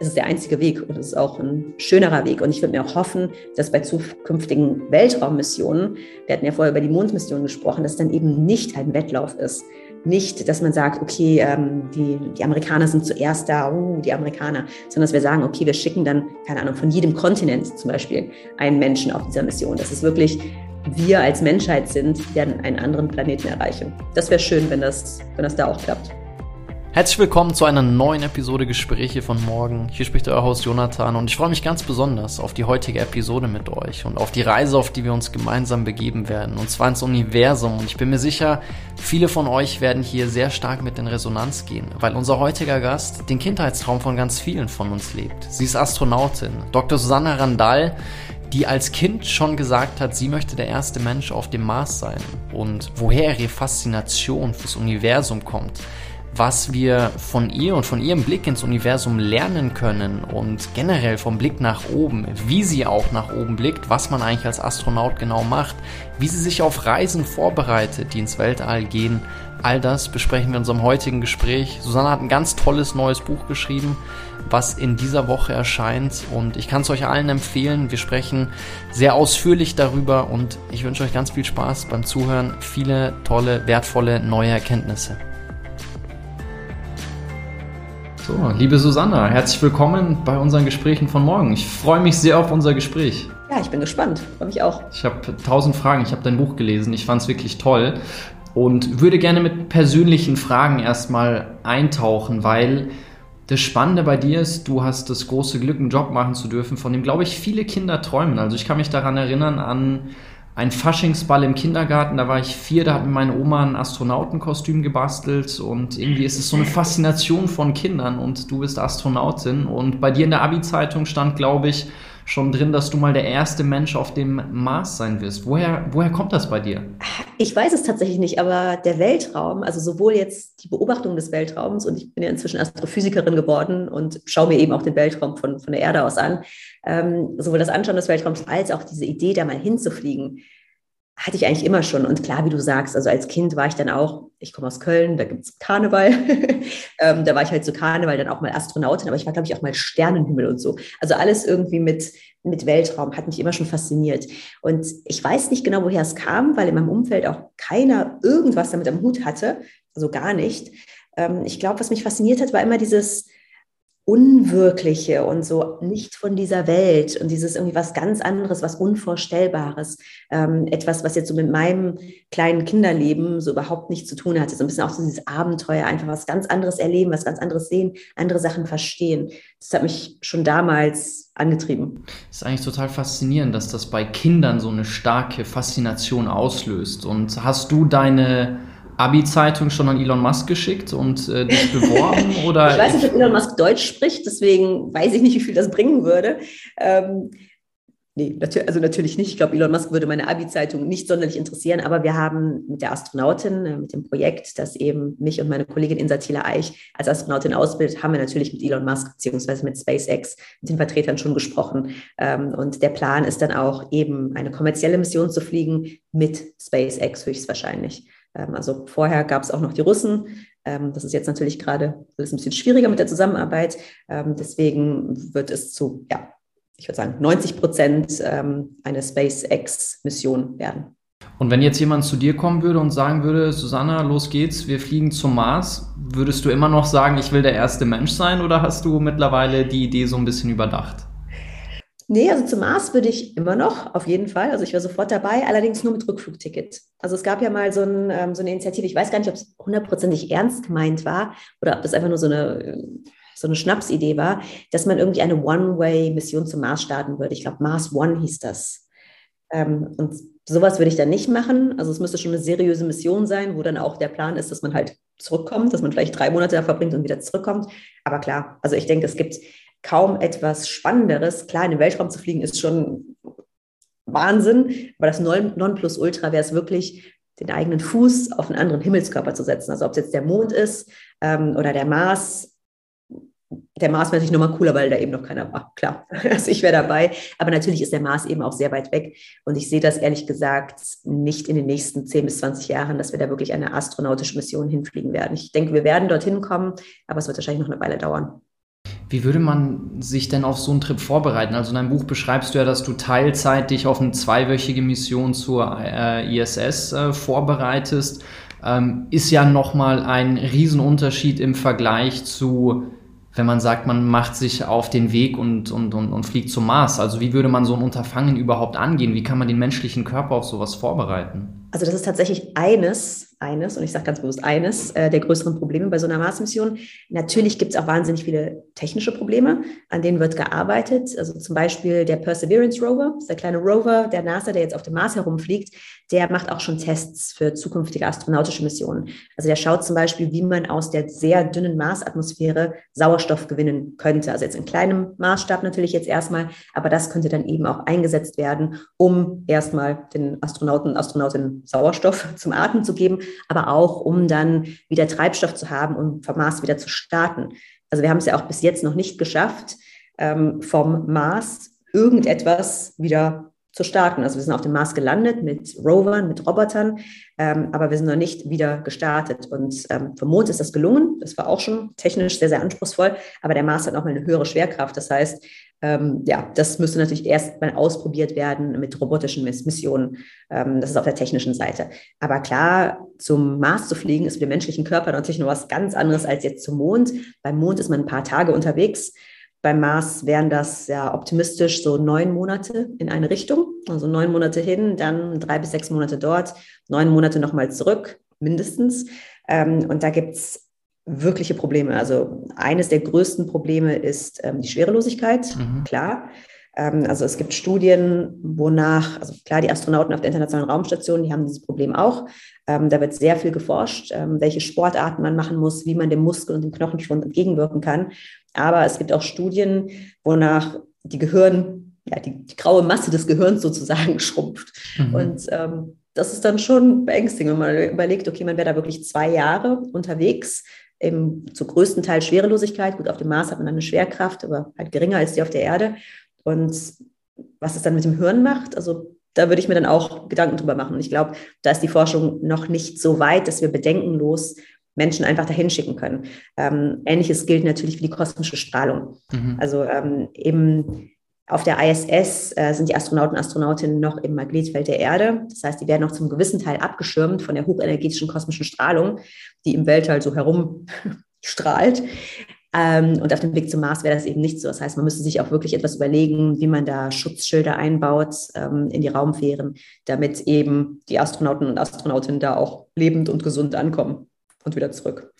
es ist der einzige Weg und es ist auch ein schönerer Weg. Und ich würde mir auch hoffen, dass bei zukünftigen Weltraummissionen, wir hatten ja vorher über die Mondmission gesprochen, dass dann eben nicht ein Wettlauf ist. Nicht, dass man sagt, okay, ähm, die, die Amerikaner sind zuerst da, uh, die Amerikaner, sondern dass wir sagen, okay, wir schicken dann, keine Ahnung, von jedem Kontinent zum Beispiel einen Menschen auf dieser Mission. Das ist wirklich wir als Menschheit sind, die einen anderen Planeten erreichen. Das wäre schön, wenn das, wenn das da auch klappt. Herzlich willkommen zu einer neuen Episode Gespräche von morgen. Hier spricht euer Host Jonathan und ich freue mich ganz besonders auf die heutige Episode mit euch und auf die Reise, auf die wir uns gemeinsam begeben werden, und zwar ins Universum. Und ich bin mir sicher, viele von euch werden hier sehr stark mit in Resonanz gehen, weil unser heutiger Gast den Kindheitstraum von ganz vielen von uns lebt. Sie ist Astronautin, Dr. Susanna Randall, die als Kind schon gesagt hat, sie möchte der erste Mensch auf dem Mars sein und woher ihre Faszination fürs Universum kommt was wir von ihr und von ihrem Blick ins Universum lernen können und generell vom Blick nach oben, wie sie auch nach oben blickt, was man eigentlich als Astronaut genau macht, wie sie sich auf Reisen vorbereitet, die ins Weltall gehen. All das besprechen wir in unserem heutigen Gespräch. Susanne hat ein ganz tolles neues Buch geschrieben, was in dieser Woche erscheint und ich kann es euch allen empfehlen. Wir sprechen sehr ausführlich darüber und ich wünsche euch ganz viel Spaß beim Zuhören, viele tolle, wertvolle neue Erkenntnisse. So, liebe Susanna, herzlich willkommen bei unseren Gesprächen von morgen. Ich freue mich sehr auf unser Gespräch. Ja, ich bin gespannt. Freue mich auch. Ich habe tausend Fragen. Ich habe dein Buch gelesen. Ich fand es wirklich toll und würde gerne mit persönlichen Fragen erstmal eintauchen, weil das Spannende bei dir ist, du hast das große Glück, einen Job machen zu dürfen, von dem, glaube ich, viele Kinder träumen. Also ich kann mich daran erinnern an ein Faschingsball im Kindergarten, da war ich vier, da hat mir meine Oma ein Astronautenkostüm gebastelt und irgendwie ist es so eine Faszination von Kindern und du bist Astronautin. Und bei dir in der Abi-Zeitung stand, glaube ich, schon drin, dass du mal der erste Mensch auf dem Mars sein wirst. Woher, woher kommt das bei dir? Ich weiß es tatsächlich nicht, aber der Weltraum, also sowohl jetzt die Beobachtung des Weltraums und ich bin ja inzwischen Astrophysikerin geworden und schaue mir eben auch den Weltraum von, von der Erde aus an, ähm, sowohl das Anschauen des Weltraums als auch diese Idee, da mal hinzufliegen, hatte ich eigentlich immer schon. Und klar, wie du sagst, also als Kind war ich dann auch, ich komme aus Köln, da gibt es Karneval. ähm, da war ich halt zu Karneval dann auch mal Astronautin, aber ich war, glaube ich, auch mal Sternenhimmel und so. Also alles irgendwie mit, mit Weltraum hat mich immer schon fasziniert. Und ich weiß nicht genau, woher es kam, weil in meinem Umfeld auch keiner irgendwas damit am Hut hatte, also gar nicht. Ähm, ich glaube, was mich fasziniert hat, war immer dieses, Unwirkliche und so nicht von dieser Welt und dieses irgendwie was ganz anderes, was Unvorstellbares, ähm, etwas, was jetzt so mit meinem kleinen Kinderleben so überhaupt nichts zu tun hatte. So ein bisschen auch so dieses Abenteuer, einfach was ganz anderes erleben, was ganz anderes sehen, andere Sachen verstehen. Das hat mich schon damals angetrieben. Das ist eigentlich total faszinierend, dass das bei Kindern so eine starke Faszination auslöst. Und hast du deine Abi-Zeitung schon an Elon Musk geschickt und äh, dich beworben? oder? ich weiß nicht, ob Elon Musk Deutsch spricht, deswegen weiß ich nicht, wie viel das bringen würde. Ähm, nee, also natürlich nicht. Ich glaube, Elon Musk würde meine Abi-Zeitung nicht sonderlich interessieren, aber wir haben mit der Astronautin, äh, mit dem Projekt, das eben mich und meine Kollegin Insa Thiele Eich als Astronautin ausbildet, haben wir natürlich mit Elon Musk beziehungsweise mit SpaceX, mit den Vertretern schon gesprochen. Ähm, und der Plan ist dann auch eben eine kommerzielle Mission zu fliegen mit SpaceX höchstwahrscheinlich. Ähm, also vorher gab es auch noch die Russen. Ähm, das ist jetzt natürlich gerade ein bisschen schwieriger mit der Zusammenarbeit. Ähm, deswegen wird es zu, ja, ich würde sagen, 90 Prozent eine SpaceX-Mission werden. Und wenn jetzt jemand zu dir kommen würde und sagen würde, Susanna, los geht's, wir fliegen zum Mars, würdest du immer noch sagen, ich will der erste Mensch sein oder hast du mittlerweile die Idee so ein bisschen überdacht? Nee, also zum Mars würde ich immer noch, auf jeden Fall. Also ich wäre sofort dabei, allerdings nur mit Rückflugticket. Also es gab ja mal so, ein, ähm, so eine Initiative, ich weiß gar nicht, ob es hundertprozentig ernst gemeint war oder ob das einfach nur so eine, so eine Schnapsidee war, dass man irgendwie eine One-Way-Mission zum Mars starten würde. Ich glaube, Mars One hieß das. Ähm, und sowas würde ich dann nicht machen. Also es müsste schon eine seriöse Mission sein, wo dann auch der Plan ist, dass man halt zurückkommt, dass man vielleicht drei Monate da verbringt und wieder zurückkommt. Aber klar, also ich denke, es gibt kaum etwas Spannenderes. Klar, in den Weltraum zu fliegen ist schon Wahnsinn, aber das Nonplusultra wäre es wirklich, den eigenen Fuß auf einen anderen Himmelskörper zu setzen. Also ob es jetzt der Mond ist ähm, oder der Mars. Der Mars wäre natürlich nochmal cooler, weil da eben noch keiner war. Klar, also ich wäre dabei. Aber natürlich ist der Mars eben auch sehr weit weg. Und ich sehe das ehrlich gesagt nicht in den nächsten 10 bis 20 Jahren, dass wir da wirklich eine astronautische Mission hinfliegen werden. Ich denke, wir werden dorthin kommen, aber es wird wahrscheinlich noch eine Weile dauern. Wie würde man sich denn auf so einen Trip vorbereiten? Also in deinem Buch beschreibst du ja, dass du Teilzeit dich auf eine zweiwöchige Mission zur äh, ISS äh, vorbereitest. Ähm, ist ja nochmal ein Riesenunterschied im Vergleich zu, wenn man sagt, man macht sich auf den Weg und, und, und, und fliegt zum Mars. Also wie würde man so ein Unterfangen überhaupt angehen? Wie kann man den menschlichen Körper auf sowas vorbereiten? Also das ist tatsächlich eines eines, und ich sage ganz bewusst eines, äh, der größeren Probleme bei so einer Mars-Mission. Natürlich gibt es auch wahnsinnig viele technische Probleme, an denen wird gearbeitet. Also zum Beispiel der Perseverance Rover, der kleine Rover der NASA, der jetzt auf dem Mars herumfliegt, der macht auch schon Tests für zukünftige astronautische Missionen. Also der schaut zum Beispiel, wie man aus der sehr dünnen Marsatmosphäre Sauerstoff gewinnen könnte. Also jetzt in kleinem Maßstab natürlich jetzt erstmal, aber das könnte dann eben auch eingesetzt werden, um erstmal den Astronauten Astronautinnen Sauerstoff zum Atmen zu geben, aber auch um dann wieder Treibstoff zu haben und vom Mars wieder zu starten. Also wir haben es ja auch bis jetzt noch nicht geschafft, ähm, vom Mars irgendetwas wieder zu starten. Also wir sind auf dem Mars gelandet mit Rovern, mit Robotern, ähm, aber wir sind noch nicht wieder gestartet. Und ähm, vom Mond ist das gelungen. Das war auch schon technisch sehr, sehr anspruchsvoll, aber der Mars hat nochmal eine höhere Schwerkraft. Das heißt, ähm, ja, das müsste natürlich erst mal ausprobiert werden mit robotischen Missionen. Ähm, das ist auf der technischen Seite. Aber klar, zum Mars zu fliegen ist für den menschlichen Körper natürlich noch was ganz anderes als jetzt zum Mond. Beim Mond ist man ein paar Tage unterwegs. Beim Mars wären das ja optimistisch so neun Monate in eine Richtung. Also neun Monate hin, dann drei bis sechs Monate dort, neun Monate nochmal zurück, mindestens. Ähm, und da gibt es wirkliche Probleme. Also eines der größten Probleme ist ähm, die Schwerelosigkeit, mhm. klar. Ähm, also es gibt Studien, wonach, also klar, die Astronauten auf der Internationalen Raumstation, die haben dieses Problem auch. Ähm, da wird sehr viel geforscht, ähm, welche Sportarten man machen muss, wie man dem Muskel- und dem Knochenschwund entgegenwirken kann. Aber es gibt auch Studien, wonach die Gehirn, ja, die, die graue Masse des Gehirns sozusagen schrumpft. Mhm. Und ähm, das ist dann schon beängstigend, wenn man überlegt, okay, man wäre da wirklich zwei Jahre unterwegs, im zu größten Teil Schwerelosigkeit. Gut, auf dem Mars hat man dann eine Schwerkraft, aber halt geringer als die auf der Erde. Und was es dann mit dem Hirn macht, also da würde ich mir dann auch Gedanken drüber machen. Und ich glaube, da ist die Forschung noch nicht so weit, dass wir bedenkenlos Menschen einfach dahin schicken können. Ähm, Ähnliches gilt natürlich für die kosmische Strahlung. Mhm. Also ähm, eben auf der ISS äh, sind die Astronauten und Astronautinnen noch im Magnetfeld der Erde. Das heißt, die werden noch zum gewissen Teil abgeschirmt von der hochenergetischen kosmischen Strahlung, die im Weltall so herumstrahlt. Ähm, und auf dem Weg zum Mars wäre das eben nicht so. Das heißt, man müsste sich auch wirklich etwas überlegen, wie man da Schutzschilder einbaut ähm, in die Raumfähren, damit eben die Astronauten und Astronautinnen da auch lebend und gesund ankommen und wieder zurück.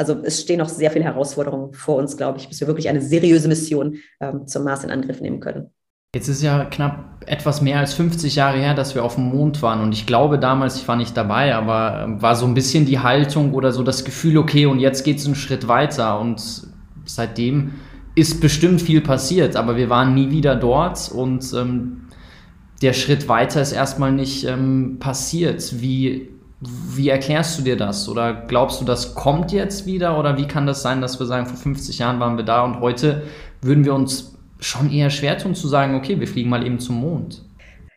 Also es stehen noch sehr viele Herausforderungen vor uns, glaube ich, bis wir wirklich eine seriöse Mission ähm, zum Mars in Angriff nehmen können. Jetzt ist ja knapp etwas mehr als 50 Jahre her, dass wir auf dem Mond waren. Und ich glaube damals, ich war nicht dabei, aber ähm, war so ein bisschen die Haltung oder so das Gefühl, okay, und jetzt geht es einen Schritt weiter. Und seitdem ist bestimmt viel passiert, aber wir waren nie wieder dort und ähm, der Schritt weiter ist erstmal nicht ähm, passiert. Wie wie erklärst du dir das? Oder glaubst du, das kommt jetzt wieder? Oder wie kann das sein, dass wir sagen, vor 50 Jahren waren wir da und heute würden wir uns schon eher schwer tun zu sagen, okay, wir fliegen mal eben zum Mond?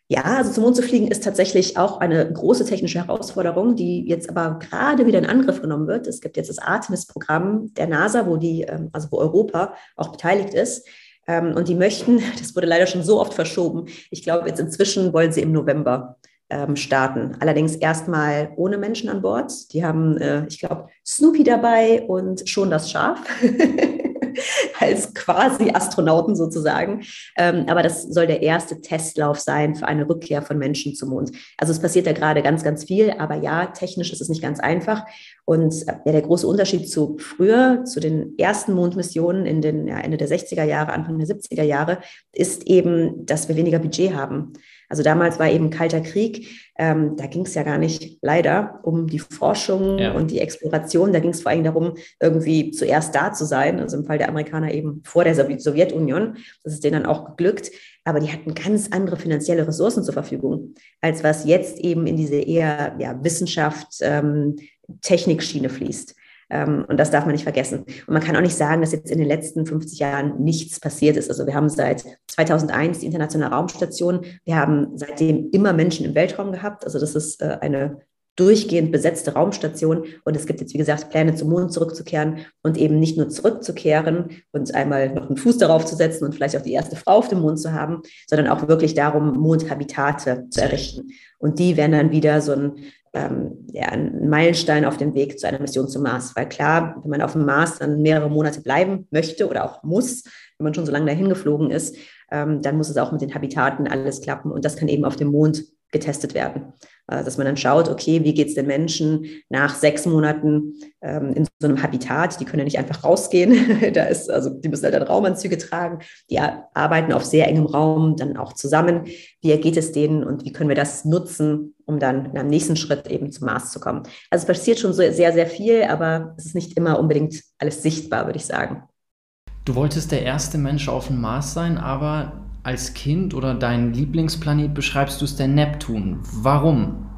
Ja, also zum Mond zu fliegen ist tatsächlich auch eine große technische Herausforderung, die jetzt aber gerade wieder in Angriff genommen wird. Es gibt jetzt das Artemis-Programm der NASA, wo die, ähm, also wo Europa auch beteiligt ist. Ähm, und die möchten, das wurde leider schon so oft verschoben. Ich glaube, jetzt inzwischen wollen sie im November ähm, starten. Allerdings erstmal ohne Menschen an Bord. Die haben, äh, ich glaube, Snoopy dabei und schon das Schaf. als quasi Astronauten sozusagen. Ähm, aber das soll der erste Testlauf sein für eine Rückkehr von Menschen zum Mond. Also es passiert da gerade ganz, ganz viel, aber ja, technisch ist es nicht ganz einfach. Und äh, ja, der große Unterschied zu früher, zu den ersten Mondmissionen in den ja, Ende der 60er Jahre, Anfang der 70er Jahre, ist eben, dass wir weniger Budget haben. Also damals war eben Kalter Krieg. Ähm, da ging es ja gar nicht leider um die Forschung ja. und die Exploration. Da ging es vor allem darum, irgendwie zuerst da zu sein. Also im Fall der Amerikaner eben vor der Sowjetunion. Das ist denen dann auch geglückt. Aber die hatten ganz andere finanzielle Ressourcen zur Verfügung, als was jetzt eben in diese eher ja, Wissenschaft, ähm, Technikschiene fließt. Ähm, und das darf man nicht vergessen. Und man kann auch nicht sagen, dass jetzt in den letzten 50 Jahren nichts passiert ist. Also wir haben seit 2001 die internationale Raumstation. Wir haben seitdem immer Menschen im Weltraum gehabt. Also das ist äh, eine durchgehend besetzte Raumstation. Und es gibt jetzt, wie gesagt, Pläne zum Mond zurückzukehren und eben nicht nur zurückzukehren und einmal noch einen Fuß darauf zu setzen und vielleicht auch die erste Frau auf dem Mond zu haben, sondern auch wirklich darum, Mondhabitate zu errichten. Und die werden dann wieder so ein, ähm, ja, ein Meilenstein auf dem Weg zu einer Mission zum Mars. Weil klar, wenn man auf dem Mars dann mehrere Monate bleiben möchte oder auch muss, wenn man schon so lange dahin geflogen ist, ähm, dann muss es auch mit den Habitaten alles klappen. Und das kann eben auf dem Mond getestet werden. Äh, dass man dann schaut, okay, wie geht es den Menschen nach sechs Monaten ähm, in so einem Habitat? Die können ja nicht einfach rausgehen. da ist, also die müssen halt dann Raumanzüge tragen. Die arbeiten auf sehr engem Raum dann auch zusammen. Wie ergeht es denen und wie können wir das nutzen, um dann einem nächsten Schritt eben zum Mars zu kommen? Also es passiert schon so sehr, sehr viel, aber es ist nicht immer unbedingt alles sichtbar, würde ich sagen. Du wolltest der erste Mensch auf dem Mars sein, aber als Kind oder dein Lieblingsplanet beschreibst du es der Neptun. Warum?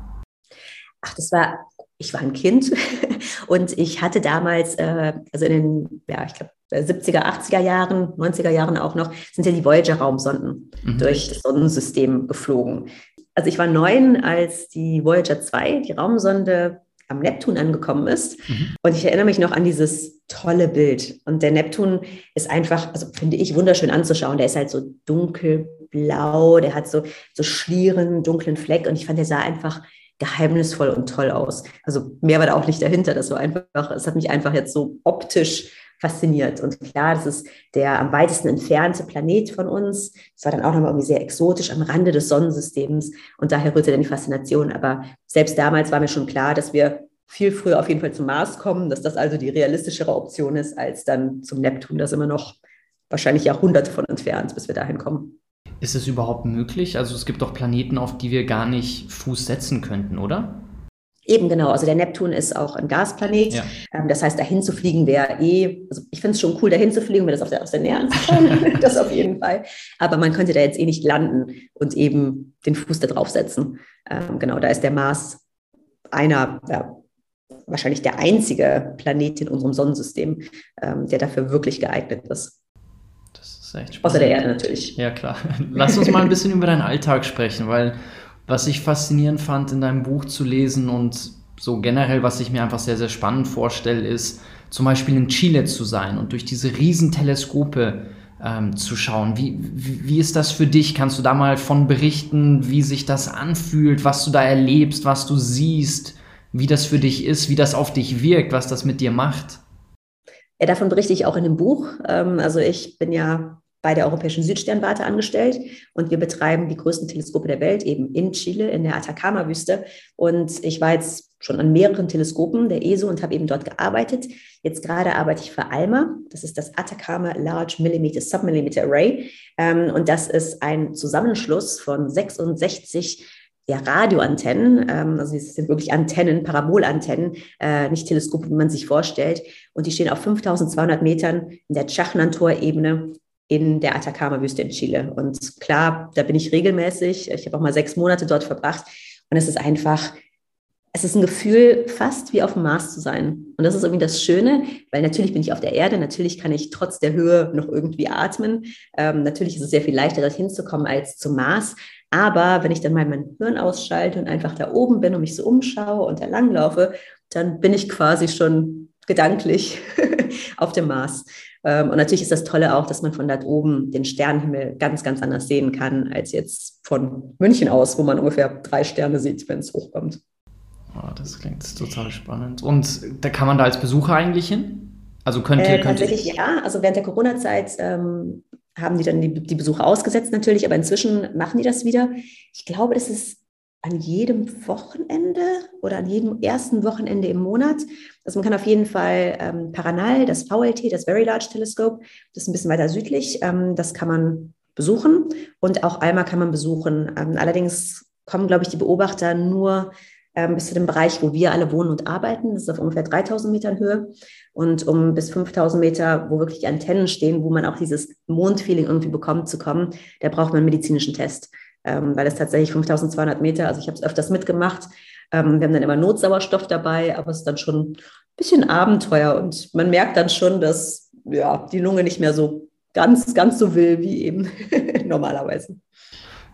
Ach, das war, ich war ein Kind und ich hatte damals, äh, also in den, ja, ich glaube, 70er, 80er Jahren, 90er Jahren auch noch, sind ja die Voyager-Raumsonden mhm. durch das Sonnensystem geflogen. Also ich war neun, als die Voyager 2, die Raumsonde am Neptun angekommen ist. Mhm. Und ich erinnere mich noch an dieses tolle Bild. Und der Neptun ist einfach, also finde ich, wunderschön anzuschauen. Der ist halt so dunkelblau, der hat so, so schlieren, dunklen Fleck. Und ich fand, der sah einfach geheimnisvoll und toll aus. Also mehr war da auch nicht dahinter. Das war einfach, es hat mich einfach jetzt so optisch fasziniert. Und klar, das ist der am weitesten entfernte Planet von uns. Das war dann auch nochmal irgendwie sehr exotisch am Rande des Sonnensystems. Und daher rührte dann die Faszination. Aber selbst damals war mir schon klar, dass wir viel früher auf jeden Fall zum Mars kommen, dass das also die realistischere Option ist, als dann zum Neptun. Da sind wir noch wahrscheinlich Jahrhunderte von entfernt, bis wir dahin kommen. Ist es überhaupt möglich? Also es gibt doch Planeten, auf die wir gar nicht Fuß setzen könnten, oder? Eben genau, also der Neptun ist auch ein Gasplanet. Ja. Ähm, das heißt, dahin zu fliegen wäre eh, also ich finde es schon cool, dahin zu fliegen, mir das auf der, aus der Nähe anzuschauen, das auf jeden Fall. Aber man könnte da jetzt eh nicht landen und eben den Fuß da drauf setzen. Ähm, genau, da ist der Mars einer, ja, wahrscheinlich der einzige Planet in unserem Sonnensystem, ähm, der dafür wirklich geeignet ist. Das ist echt spannend. Außer der Erde natürlich. Ja, klar. Lass uns mal ein bisschen über deinen Alltag sprechen, weil was ich faszinierend fand, in deinem Buch zu lesen und so generell, was ich mir einfach sehr, sehr spannend vorstelle, ist zum Beispiel in Chile zu sein und durch diese Riesenteleskope ähm, zu schauen. Wie, wie, wie ist das für dich? Kannst du da mal von berichten, wie sich das anfühlt, was du da erlebst, was du siehst, wie das für dich ist, wie das auf dich wirkt, was das mit dir macht? Ja, davon berichte ich auch in dem Buch. Ähm, also ich bin ja bei der Europäischen Südsternwarte angestellt und wir betreiben die größten Teleskope der Welt eben in Chile, in der Atacama-Wüste. Und ich war jetzt schon an mehreren Teleskopen der ESO und habe eben dort gearbeitet. Jetzt gerade arbeite ich für ALMA, das ist das Atacama Large Millimeter Submillimeter Array. Ähm, und das ist ein Zusammenschluss von 66 ja, Radioantennen, ähm, also es sind wirklich Antennen, Parabolantennen, äh, nicht Teleskope, wie man sich vorstellt. Und die stehen auf 5200 Metern in der Chachnantor-Ebene in der Atacama-Wüste in Chile. Und klar, da bin ich regelmäßig. Ich habe auch mal sechs Monate dort verbracht. Und es ist einfach, es ist ein Gefühl, fast wie auf dem Mars zu sein. Und das ist irgendwie das Schöne, weil natürlich bin ich auf der Erde, natürlich kann ich trotz der Höhe noch irgendwie atmen. Ähm, natürlich ist es sehr viel leichter, dorthin zu kommen als zum Mars. Aber wenn ich dann mal mein Hirn ausschalte und einfach da oben bin und mich so umschaue und da langlaufe, dann bin ich quasi schon gedanklich auf dem Mars. Ähm, und natürlich ist das Tolle auch, dass man von dort oben den Sternenhimmel ganz, ganz anders sehen kann, als jetzt von München aus, wo man ungefähr drei Sterne sieht, wenn es hochkommt. Oh, das klingt total spannend. Und da kann man da als Besucher eigentlich hin? Also könnt ihr. Äh, tatsächlich ihr... ja. Also während der Corona-Zeit ähm, haben die dann die, die Besucher ausgesetzt natürlich, aber inzwischen machen die das wieder. Ich glaube, das ist an jedem Wochenende oder an jedem ersten Wochenende im Monat. Also man kann auf jeden Fall ähm, Paranal, das VLT, das Very Large Telescope, das ist ein bisschen weiter südlich, ähm, das kann man besuchen und auch ALMA kann man besuchen. Ähm, allerdings kommen, glaube ich, die Beobachter nur ähm, bis zu dem Bereich, wo wir alle wohnen und arbeiten. Das ist auf ungefähr 3000 Metern Höhe und um bis 5000 Meter, wo wirklich die Antennen stehen, wo man auch dieses Mondfeeling irgendwie bekommt zu kommen, da braucht man einen medizinischen Test ähm, weil es tatsächlich 5200 Meter, also ich habe es öfters mitgemacht. Ähm, wir haben dann immer Notsauerstoff dabei, aber es ist dann schon ein bisschen Abenteuer und man merkt dann schon, dass ja, die Lunge nicht mehr so ganz, ganz so will wie eben normalerweise.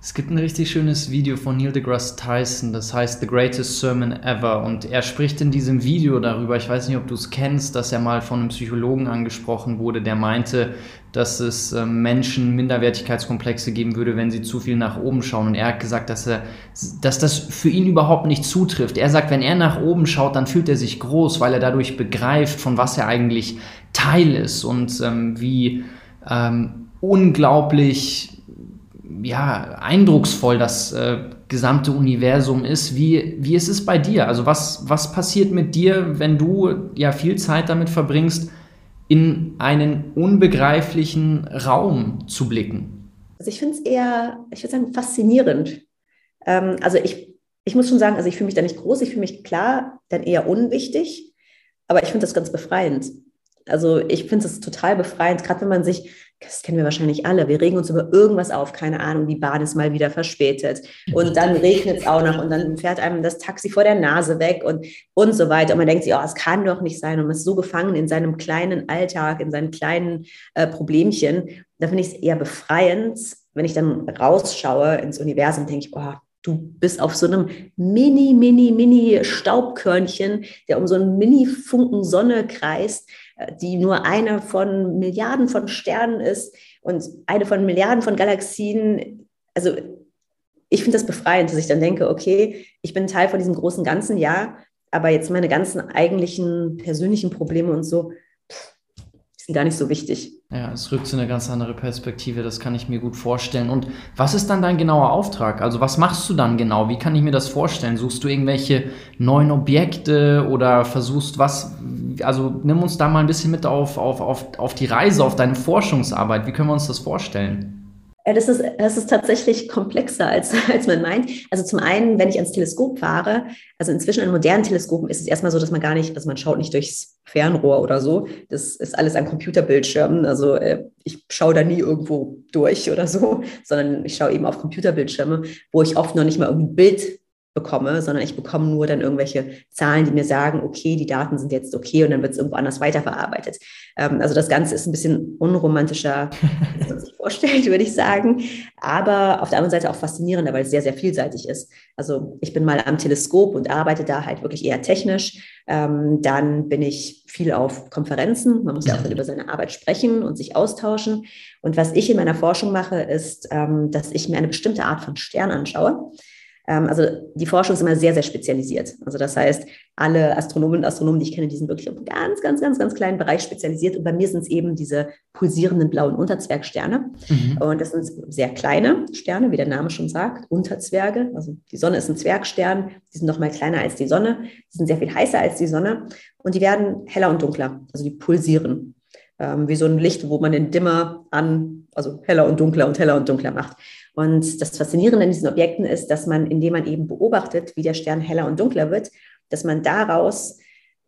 Es gibt ein richtig schönes Video von Neil deGrasse Tyson, das heißt The Greatest Sermon Ever. Und er spricht in diesem Video darüber, ich weiß nicht, ob du es kennst, dass er mal von einem Psychologen angesprochen wurde, der meinte, dass es äh, Menschen Minderwertigkeitskomplexe geben würde, wenn sie zu viel nach oben schauen. Und er hat gesagt, dass, er, dass das für ihn überhaupt nicht zutrifft. Er sagt, wenn er nach oben schaut, dann fühlt er sich groß, weil er dadurch begreift, von was er eigentlich Teil ist und ähm, wie ähm, unglaublich ja, eindrucksvoll das äh, gesamte Universum ist. Wie, wie ist es bei dir? Also was, was passiert mit dir, wenn du ja viel Zeit damit verbringst, in einen unbegreiflichen Raum zu blicken? Also ich finde es eher, ich würde sagen, faszinierend. Ähm, also ich, ich muss schon sagen, also ich fühle mich da nicht groß, ich fühle mich klar, dann eher unwichtig, aber ich finde das ganz befreiend. Also ich finde es total befreiend, gerade wenn man sich, das kennen wir wahrscheinlich alle, wir regen uns über irgendwas auf, keine Ahnung, die Bahn ist mal wieder verspätet und dann regnet es auch noch und dann fährt einem das Taxi vor der Nase weg und, und so weiter. Und man denkt sich, oh, es kann doch nicht sein und man ist so gefangen in seinem kleinen Alltag, in seinen kleinen äh, Problemchen. Da finde ich es eher befreiend, wenn ich dann rausschaue ins Universum, denke ich, oh, Du bist auf so einem mini, mini, mini Staubkörnchen, der um so einen Mini-Funken Sonne kreist die nur eine von Milliarden von Sternen ist und eine von Milliarden von Galaxien. Also ich finde das befreiend, dass ich dann denke, okay, ich bin Teil von diesem großen Ganzen, ja, aber jetzt meine ganzen eigentlichen persönlichen Probleme und so, sind gar nicht so wichtig. Ja, es rückt zu eine ganz andere Perspektive, das kann ich mir gut vorstellen. Und was ist dann dein genauer Auftrag? Also was machst du dann genau? Wie kann ich mir das vorstellen? Suchst du irgendwelche neuen Objekte oder versuchst was? Also nimm uns da mal ein bisschen mit auf, auf, auf, auf die Reise, auf deine Forschungsarbeit. Wie können wir uns das vorstellen? Äh, das ist, das ist tatsächlich komplexer, als, als man meint. Also zum einen, wenn ich ans Teleskop fahre, also inzwischen in modernen Teleskopen ist es erstmal so, dass man gar nicht, also man schaut nicht durchs Fernrohr oder so. Das ist alles an Computerbildschirmen. Also äh, ich schaue da nie irgendwo durch oder so, sondern ich schaue eben auf Computerbildschirme, wo ich oft noch nicht mal irgendein Bild bekomme, sondern ich bekomme nur dann irgendwelche Zahlen, die mir sagen, okay, die Daten sind jetzt okay und dann wird es irgendwo anders weiterverarbeitet. Ähm, also das Ganze ist ein bisschen unromantischer, als man sich vorstellt, würde ich sagen, aber auf der anderen Seite auch faszinierender, weil es sehr, sehr vielseitig ist. Also ich bin mal am Teleskop und arbeite da halt wirklich eher technisch. Ähm, dann bin ich viel auf Konferenzen. Man muss ja auch über seine Arbeit sprechen und sich austauschen. Und was ich in meiner Forschung mache, ist, ähm, dass ich mir eine bestimmte Art von Stern anschaue. Ähm, also die Forschung ist immer sehr, sehr spezialisiert. Also das heißt, alle Astronomen und Astronomen, die ich kenne, die sind wirklich auf einen ganz, ganz, ganz, ganz kleinen Bereich spezialisiert. Und bei mir sind es eben diese pulsierenden blauen Unterzwergsterne. Mhm. Und das sind sehr kleine Sterne, wie der Name schon sagt, Unterzwerge. Also die Sonne ist ein Zwergstern, die sind noch mal kleiner als die Sonne, die sind sehr viel heißer als die Sonne und die werden heller und dunkler, also die pulsieren. Ähm, wie so ein Licht, wo man den Dimmer an, also heller und dunkler und heller und dunkler macht. Und das Faszinierende an diesen Objekten ist, dass man, indem man eben beobachtet, wie der Stern heller und dunkler wird, dass man daraus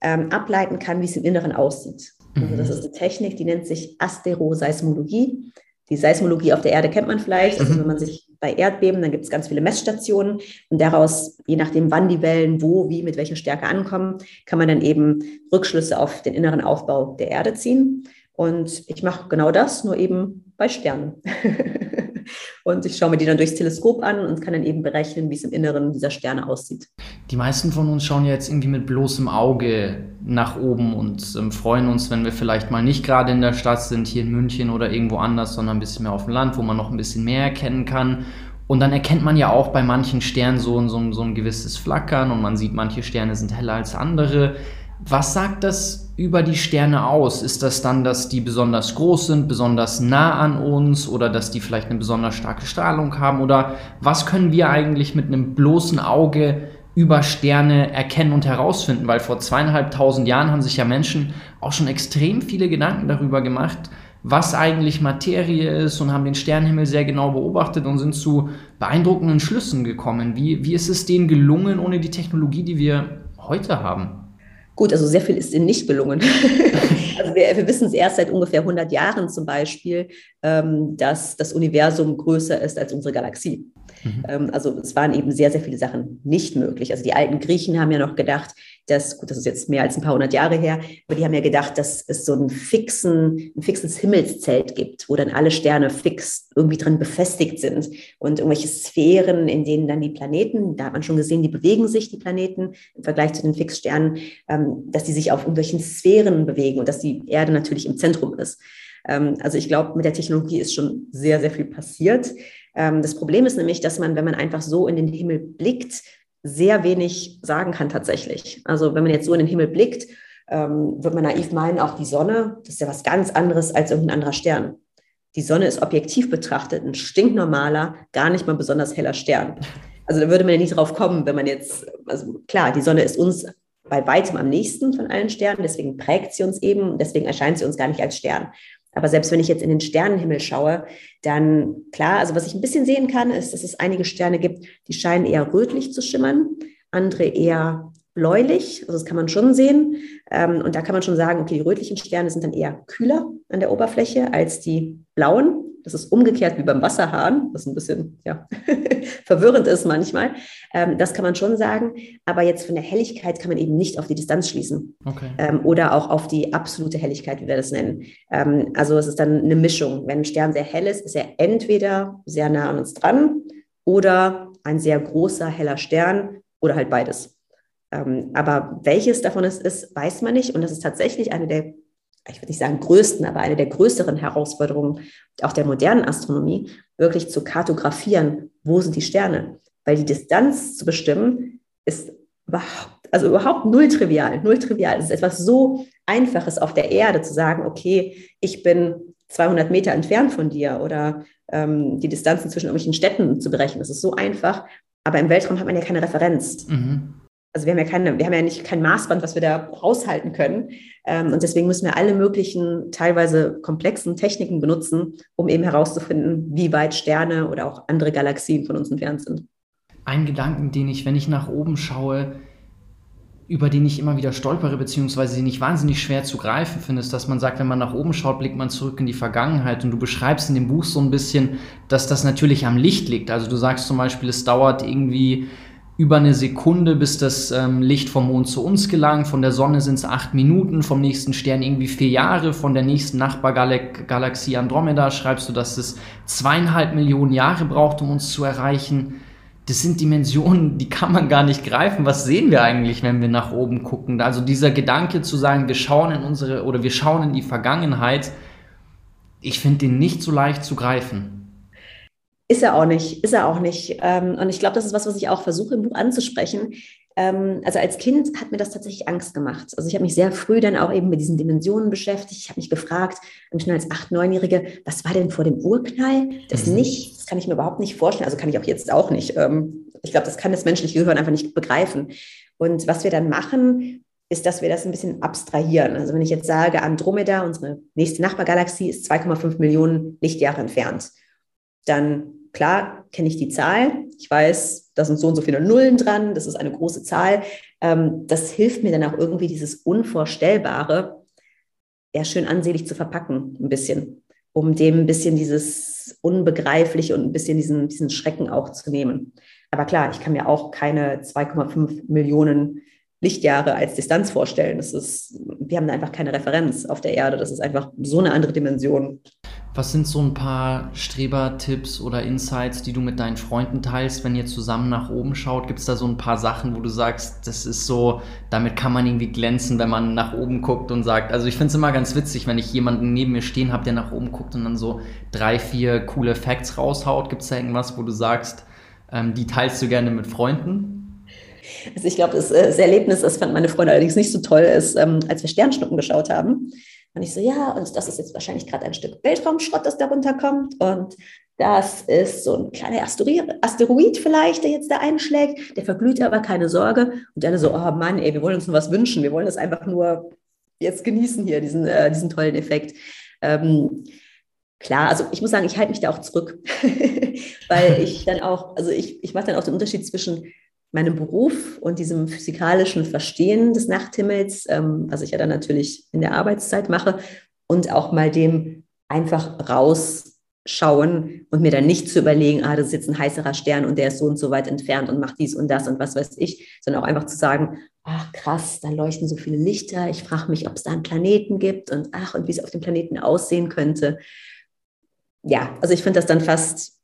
ähm, ableiten kann, wie es im Inneren aussieht. Also das mhm. ist eine Technik, die nennt sich Asteroseismologie. Die Seismologie auf der Erde kennt man vielleicht. Also mhm. wenn man sich bei Erdbeben, dann gibt es ganz viele Messstationen und daraus, je nachdem, wann die Wellen wo, wie, mit welcher Stärke ankommen, kann man dann eben Rückschlüsse auf den inneren Aufbau der Erde ziehen. Und ich mache genau das, nur eben bei Sternen. Und ich schaue mir die dann durchs Teleskop an und kann dann eben berechnen, wie es im Inneren dieser Sterne aussieht. Die meisten von uns schauen ja jetzt irgendwie mit bloßem Auge nach oben und ähm, freuen uns, wenn wir vielleicht mal nicht gerade in der Stadt sind, hier in München oder irgendwo anders, sondern ein bisschen mehr auf dem Land, wo man noch ein bisschen mehr erkennen kann. Und dann erkennt man ja auch bei manchen Sternen so, so, so ein gewisses Flackern und man sieht, manche Sterne sind heller als andere. Was sagt das über die Sterne aus? Ist das dann, dass die besonders groß sind, besonders nah an uns oder dass die vielleicht eine besonders starke Strahlung haben? Oder was können wir eigentlich mit einem bloßen Auge über Sterne erkennen und herausfinden? Weil vor zweieinhalbtausend Jahren haben sich ja Menschen auch schon extrem viele Gedanken darüber gemacht, was eigentlich Materie ist und haben den Sternenhimmel sehr genau beobachtet und sind zu beeindruckenden Schlüssen gekommen. Wie, wie ist es denen gelungen ohne die Technologie, die wir heute haben? Gut, also sehr viel ist ihnen nicht gelungen. also wir, wir wissen es erst seit ungefähr 100 Jahren zum Beispiel, ähm, dass das Universum größer ist als unsere Galaxie. Mhm. Ähm, also es waren eben sehr, sehr viele Sachen nicht möglich. Also die alten Griechen haben ja noch gedacht, dass, gut, das ist jetzt mehr als ein paar hundert Jahre her, aber die haben ja gedacht, dass es so einen fixen, ein fixes Himmelszelt gibt, wo dann alle Sterne fix irgendwie drin befestigt sind und irgendwelche Sphären, in denen dann die Planeten, da hat man schon gesehen, die bewegen sich, die Planeten im Vergleich zu den Fixsternen, ähm, dass die sich auf irgendwelchen Sphären bewegen und dass die Erde natürlich im Zentrum ist. Ähm, also ich glaube, mit der Technologie ist schon sehr, sehr viel passiert. Ähm, das Problem ist nämlich, dass man, wenn man einfach so in den Himmel blickt, sehr wenig sagen kann tatsächlich. Also wenn man jetzt so in den Himmel blickt, ähm, wird man naiv meinen, auch die Sonne, das ist ja was ganz anderes als irgendein anderer Stern. Die Sonne ist objektiv betrachtet ein stinknormaler, gar nicht mal besonders heller Stern. Also da würde man ja nicht drauf kommen, wenn man jetzt, also klar, die Sonne ist uns bei weitem am nächsten von allen Sternen, deswegen prägt sie uns eben, deswegen erscheint sie uns gar nicht als Stern. Aber selbst wenn ich jetzt in den Sternenhimmel schaue, dann klar, also was ich ein bisschen sehen kann, ist, dass es einige Sterne gibt, die scheinen eher rötlich zu schimmern, andere eher bläulich, also das kann man schon sehen. Ähm, und da kann man schon sagen, okay, die rötlichen Sterne sind dann eher kühler an der Oberfläche als die blauen. Das ist umgekehrt wie beim Wasserhahn, was ein bisschen ja, verwirrend ist manchmal. Ähm, das kann man schon sagen. Aber jetzt von der Helligkeit kann man eben nicht auf die Distanz schließen. Okay. Ähm, oder auch auf die absolute Helligkeit, wie wir das nennen. Ähm, also es ist dann eine Mischung. Wenn ein Stern sehr hell ist, ist er entweder sehr nah an uns dran oder ein sehr großer, heller Stern oder halt beides. Ähm, aber welches davon es ist, weiß man nicht. Und das ist tatsächlich eine der ich würde nicht sagen größten, aber eine der größeren Herausforderungen auch der modernen Astronomie, wirklich zu kartografieren, wo sind die Sterne. Weil die Distanz zu bestimmen ist überhaupt, also überhaupt null trivial, null trivial. Es ist etwas so Einfaches auf der Erde zu sagen, okay, ich bin 200 Meter entfernt von dir oder ähm, die Distanzen zwischen irgendwelchen Städten zu berechnen. Das ist so einfach. Aber im Weltraum hat man ja keine Referenz. Mhm also wir haben ja keine, wir haben ja nicht kein Maßband, was wir da raushalten können. Ähm, und deswegen müssen wir alle möglichen, teilweise komplexen Techniken benutzen, um eben herauszufinden, wie weit Sterne oder auch andere Galaxien von uns entfernt sind. Ein Gedanken, den ich, wenn ich nach oben schaue, über den ich immer wieder stolpere, beziehungsweise den ich wahnsinnig schwer zu greifen finde, ist, dass man sagt, wenn man nach oben schaut, blickt man zurück in die Vergangenheit. Und du beschreibst in dem Buch so ein bisschen, dass das natürlich am Licht liegt. Also du sagst zum Beispiel, es dauert irgendwie über eine Sekunde, bis das ähm, Licht vom Mond zu uns gelangt. Von der Sonne sind es acht Minuten, vom nächsten Stern irgendwie vier Jahre, von der nächsten Nachbargalaxie Andromeda schreibst du, dass es zweieinhalb Millionen Jahre braucht, um uns zu erreichen. Das sind Dimensionen, die kann man gar nicht greifen. Was sehen wir eigentlich, wenn wir nach oben gucken? Also dieser Gedanke zu sagen, wir schauen in unsere oder wir schauen in die Vergangenheit, ich finde den nicht so leicht zu greifen. Ist er auch nicht, ist er auch nicht. Ähm, und ich glaube, das ist was, was ich auch versuche im Buch anzusprechen. Ähm, also als Kind hat mir das tatsächlich Angst gemacht. Also ich habe mich sehr früh dann auch eben mit diesen Dimensionen beschäftigt. Ich habe mich gefragt, schon als acht, neunjährige, was war denn vor dem Urknall? Das mhm. nicht, das kann ich mir überhaupt nicht vorstellen. Also kann ich auch jetzt auch nicht. Ähm, ich glaube, das kann das menschliche Gehirn einfach nicht begreifen. Und was wir dann machen, ist, dass wir das ein bisschen abstrahieren. Also wenn ich jetzt sage, Andromeda, unsere nächste Nachbargalaxie, ist 2,5 Millionen Lichtjahre entfernt, dann klar kenne ich die Zahl. Ich weiß, da sind so und so viele Nullen dran. Das ist eine große Zahl. Ähm, das hilft mir dann auch irgendwie dieses Unvorstellbare eher schön ansehlich zu verpacken, ein bisschen, um dem ein bisschen dieses Unbegreifliche und ein bisschen diesen, diesen Schrecken auch zu nehmen. Aber klar, ich kann mir auch keine 2,5 Millionen Lichtjahre als Distanz vorstellen. Das ist, wir haben da einfach keine Referenz auf der Erde. Das ist einfach so eine andere Dimension. Was sind so ein paar Strebertipps oder Insights, die du mit deinen Freunden teilst, wenn ihr zusammen nach oben schaut? Gibt es da so ein paar Sachen, wo du sagst, das ist so, damit kann man irgendwie glänzen, wenn man nach oben guckt und sagt, also ich finde es immer ganz witzig, wenn ich jemanden neben mir stehen habe, der nach oben guckt und dann so drei, vier coole Facts raushaut. Gibt es da irgendwas, wo du sagst, ähm, die teilst du gerne mit Freunden? Also ich glaube, das, äh, das, Erlebnis, das fand meine Freunde allerdings nicht so toll, ist, ähm, als wir Sternschnuppen geschaut haben. Und ich so, ja, und das ist jetzt wahrscheinlich gerade ein Stück Weltraumschrott, das da runterkommt. Und das ist so ein kleiner Asteroid vielleicht, der jetzt da einschlägt. Der verglüht aber, keine Sorge. Und dann so, oh Mann, ey, wir wollen uns nur was wünschen. Wir wollen das einfach nur jetzt genießen hier, diesen, äh, diesen tollen Effekt. Ähm, klar, also ich muss sagen, ich halte mich da auch zurück, weil ich dann auch, also ich, ich mache dann auch den Unterschied zwischen meinem Beruf und diesem physikalischen Verstehen des Nachthimmels, ähm, was ich ja dann natürlich in der Arbeitszeit mache, und auch mal dem einfach raus schauen und mir dann nicht zu überlegen, ah, das ist jetzt ein heißerer Stern und der ist so und so weit entfernt und macht dies und das und was weiß ich, sondern auch einfach zu sagen, ach krass, da leuchten so viele Lichter, ich frage mich, ob es da einen Planeten gibt und ach, und wie es auf dem Planeten aussehen könnte. Ja, also ich finde das dann fast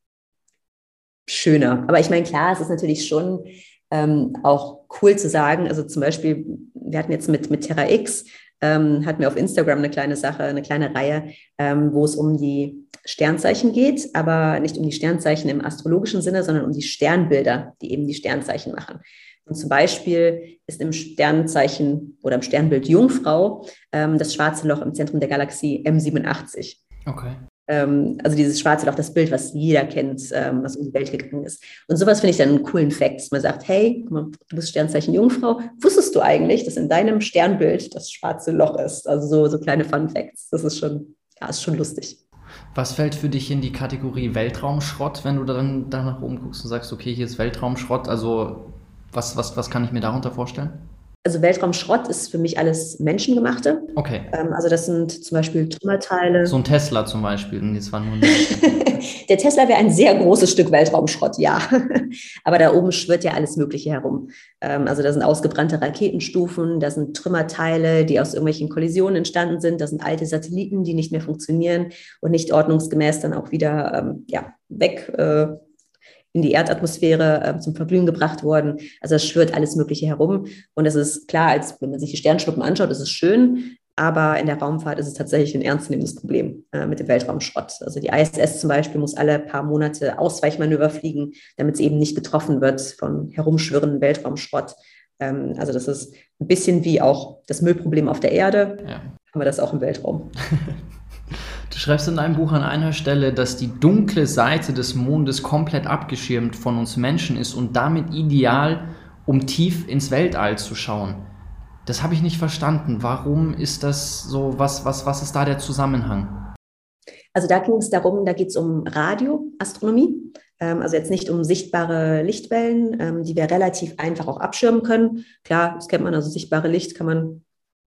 schöner. Aber ich meine, klar, es ist natürlich schon ähm, auch cool zu sagen, also zum Beispiel, wir hatten jetzt mit, mit Terra X, ähm, hatten wir auf Instagram eine kleine Sache, eine kleine Reihe, ähm, wo es um die Sternzeichen geht, aber nicht um die Sternzeichen im astrologischen Sinne, sondern um die Sternbilder, die eben die Sternzeichen machen. Und zum Beispiel ist im Sternzeichen oder im Sternbild Jungfrau ähm, das schwarze Loch im Zentrum der Galaxie M87. Okay. Ähm, also dieses schwarze Loch, das Bild, was jeder kennt, ähm, was um die Welt gegangen ist. Und sowas finde ich dann einen coolen Fact. Man sagt, hey, du bist Sternzeichen Jungfrau. Wusstest du eigentlich, dass in deinem Sternbild das schwarze Loch ist? Also so, so kleine Fun Facts. Das ist schon, ja, ist schon lustig. Was fällt für dich in die Kategorie Weltraumschrott, wenn du dann danach oben guckst und sagst, okay, hier ist Weltraumschrott? Also was, was, was kann ich mir darunter vorstellen? Also Weltraumschrott ist für mich alles Menschengemachte. Okay. Ähm, also das sind zum Beispiel Trümmerteile. So ein Tesla zum Beispiel. Und jetzt war nur Der Tesla wäre ein sehr großes Stück Weltraumschrott, ja. Aber da oben schwirrt ja alles Mögliche herum. Ähm, also da sind ausgebrannte Raketenstufen, da sind Trümmerteile, die aus irgendwelchen Kollisionen entstanden sind, da sind alte Satelliten, die nicht mehr funktionieren und nicht ordnungsgemäß dann auch wieder ähm, ja, weg. Äh, in die Erdatmosphäre äh, zum Verglühen gebracht worden. Also es schwirrt alles Mögliche herum. Und es ist klar, als wenn man sich die Sternschnuppen anschaut, ist es schön, aber in der Raumfahrt ist es tatsächlich ein ernstzunehmendes Problem äh, mit dem Weltraumschrott. Also die ISS zum Beispiel muss alle paar Monate Ausweichmanöver fliegen, damit es eben nicht getroffen wird von herumschwirrenden Weltraumschrott. Ähm, also das ist ein bisschen wie auch das Müllproblem auf der Erde, ja. haben wir das auch im Weltraum. Du schreibst in deinem Buch an einer Stelle, dass die dunkle Seite des Mondes komplett abgeschirmt von uns Menschen ist und damit ideal, um tief ins Weltall zu schauen. Das habe ich nicht verstanden. Warum ist das so? Was, was, was ist da der Zusammenhang? Also da ging es darum, da geht es um Radioastronomie. Ähm, also jetzt nicht um sichtbare Lichtwellen, ähm, die wir relativ einfach auch abschirmen können. Klar, das kennt man, also sichtbare Licht kann man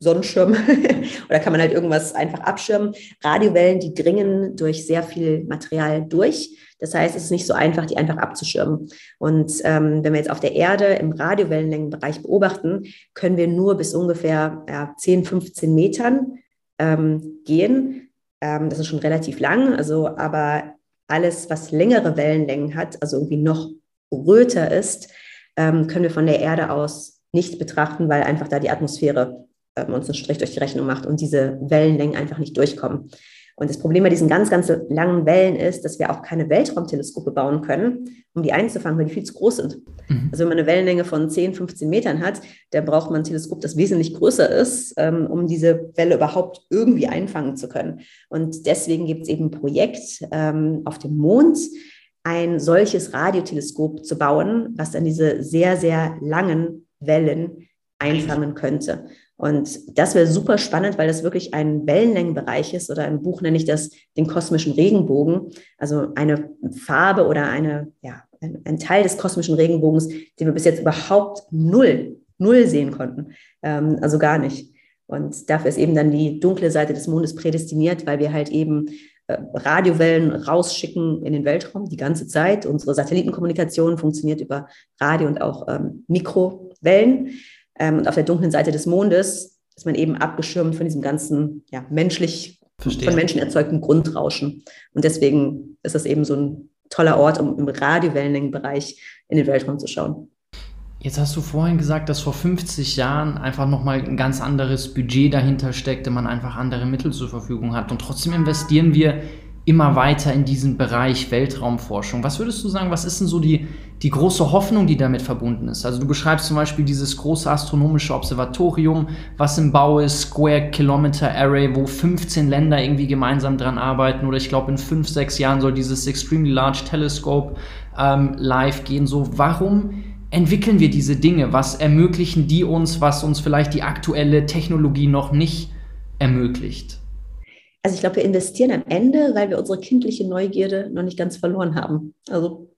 Sonnenschirm oder kann man halt irgendwas einfach abschirmen. Radiowellen, die dringen durch sehr viel Material durch. Das heißt, es ist nicht so einfach, die einfach abzuschirmen. Und ähm, wenn wir jetzt auf der Erde im Radiowellenlängenbereich beobachten, können wir nur bis ungefähr ja, 10, 15 Metern ähm, gehen. Ähm, das ist schon relativ lang. Also, aber alles, was längere Wellenlängen hat, also irgendwie noch röter ist, ähm, können wir von der Erde aus nicht betrachten, weil einfach da die Atmosphäre ähm, uns einen Strich durch die Rechnung macht und diese Wellenlängen einfach nicht durchkommen. Und das Problem bei diesen ganz, ganz langen Wellen ist, dass wir auch keine Weltraumteleskope bauen können, um die einzufangen, weil die viel zu groß sind. Mhm. Also wenn man eine Wellenlänge von 10, 15 Metern hat, dann braucht man ein Teleskop, das wesentlich größer ist, ähm, um diese Welle überhaupt irgendwie einfangen zu können. Und deswegen gibt es eben ein Projekt ähm, auf dem Mond, ein solches Radioteleskop zu bauen, was dann diese sehr, sehr langen Wellen einfangen könnte. Und das wäre super spannend, weil das wirklich ein Wellenlängenbereich ist oder im Buch nenne ich das den kosmischen Regenbogen. Also eine Farbe oder eine, ja, ein, ein Teil des kosmischen Regenbogens, den wir bis jetzt überhaupt null, null sehen konnten. Ähm, also gar nicht. Und dafür ist eben dann die dunkle Seite des Mondes prädestiniert, weil wir halt eben äh, Radiowellen rausschicken in den Weltraum die ganze Zeit. Unsere Satellitenkommunikation funktioniert über Radio und auch ähm, Mikrowellen. Ähm, und auf der dunklen Seite des Mondes ist man eben abgeschirmt von diesem ganzen ja, menschlich, Verstehe. von Menschen erzeugten Grundrauschen. Und deswegen ist das eben so ein toller Ort, um im Radiowellenlängenbereich in den Weltraum zu schauen. Jetzt hast du vorhin gesagt, dass vor 50 Jahren einfach nochmal ein ganz anderes Budget dahinter steckte, man einfach andere Mittel zur Verfügung hat. Und trotzdem investieren wir immer weiter in diesen Bereich Weltraumforschung. Was würdest du sagen, was ist denn so die, die große Hoffnung, die damit verbunden ist? Also du beschreibst zum Beispiel dieses große astronomische Observatorium, was im Bau ist, Square Kilometer Array, wo 15 Länder irgendwie gemeinsam dran arbeiten. Oder ich glaube, in fünf, sechs Jahren soll dieses Extremely Large Telescope ähm, live gehen. So, warum entwickeln wir diese Dinge? Was ermöglichen die uns, was uns vielleicht die aktuelle Technologie noch nicht ermöglicht? Also ich glaube, wir investieren am Ende, weil wir unsere kindliche Neugierde noch nicht ganz verloren haben. Also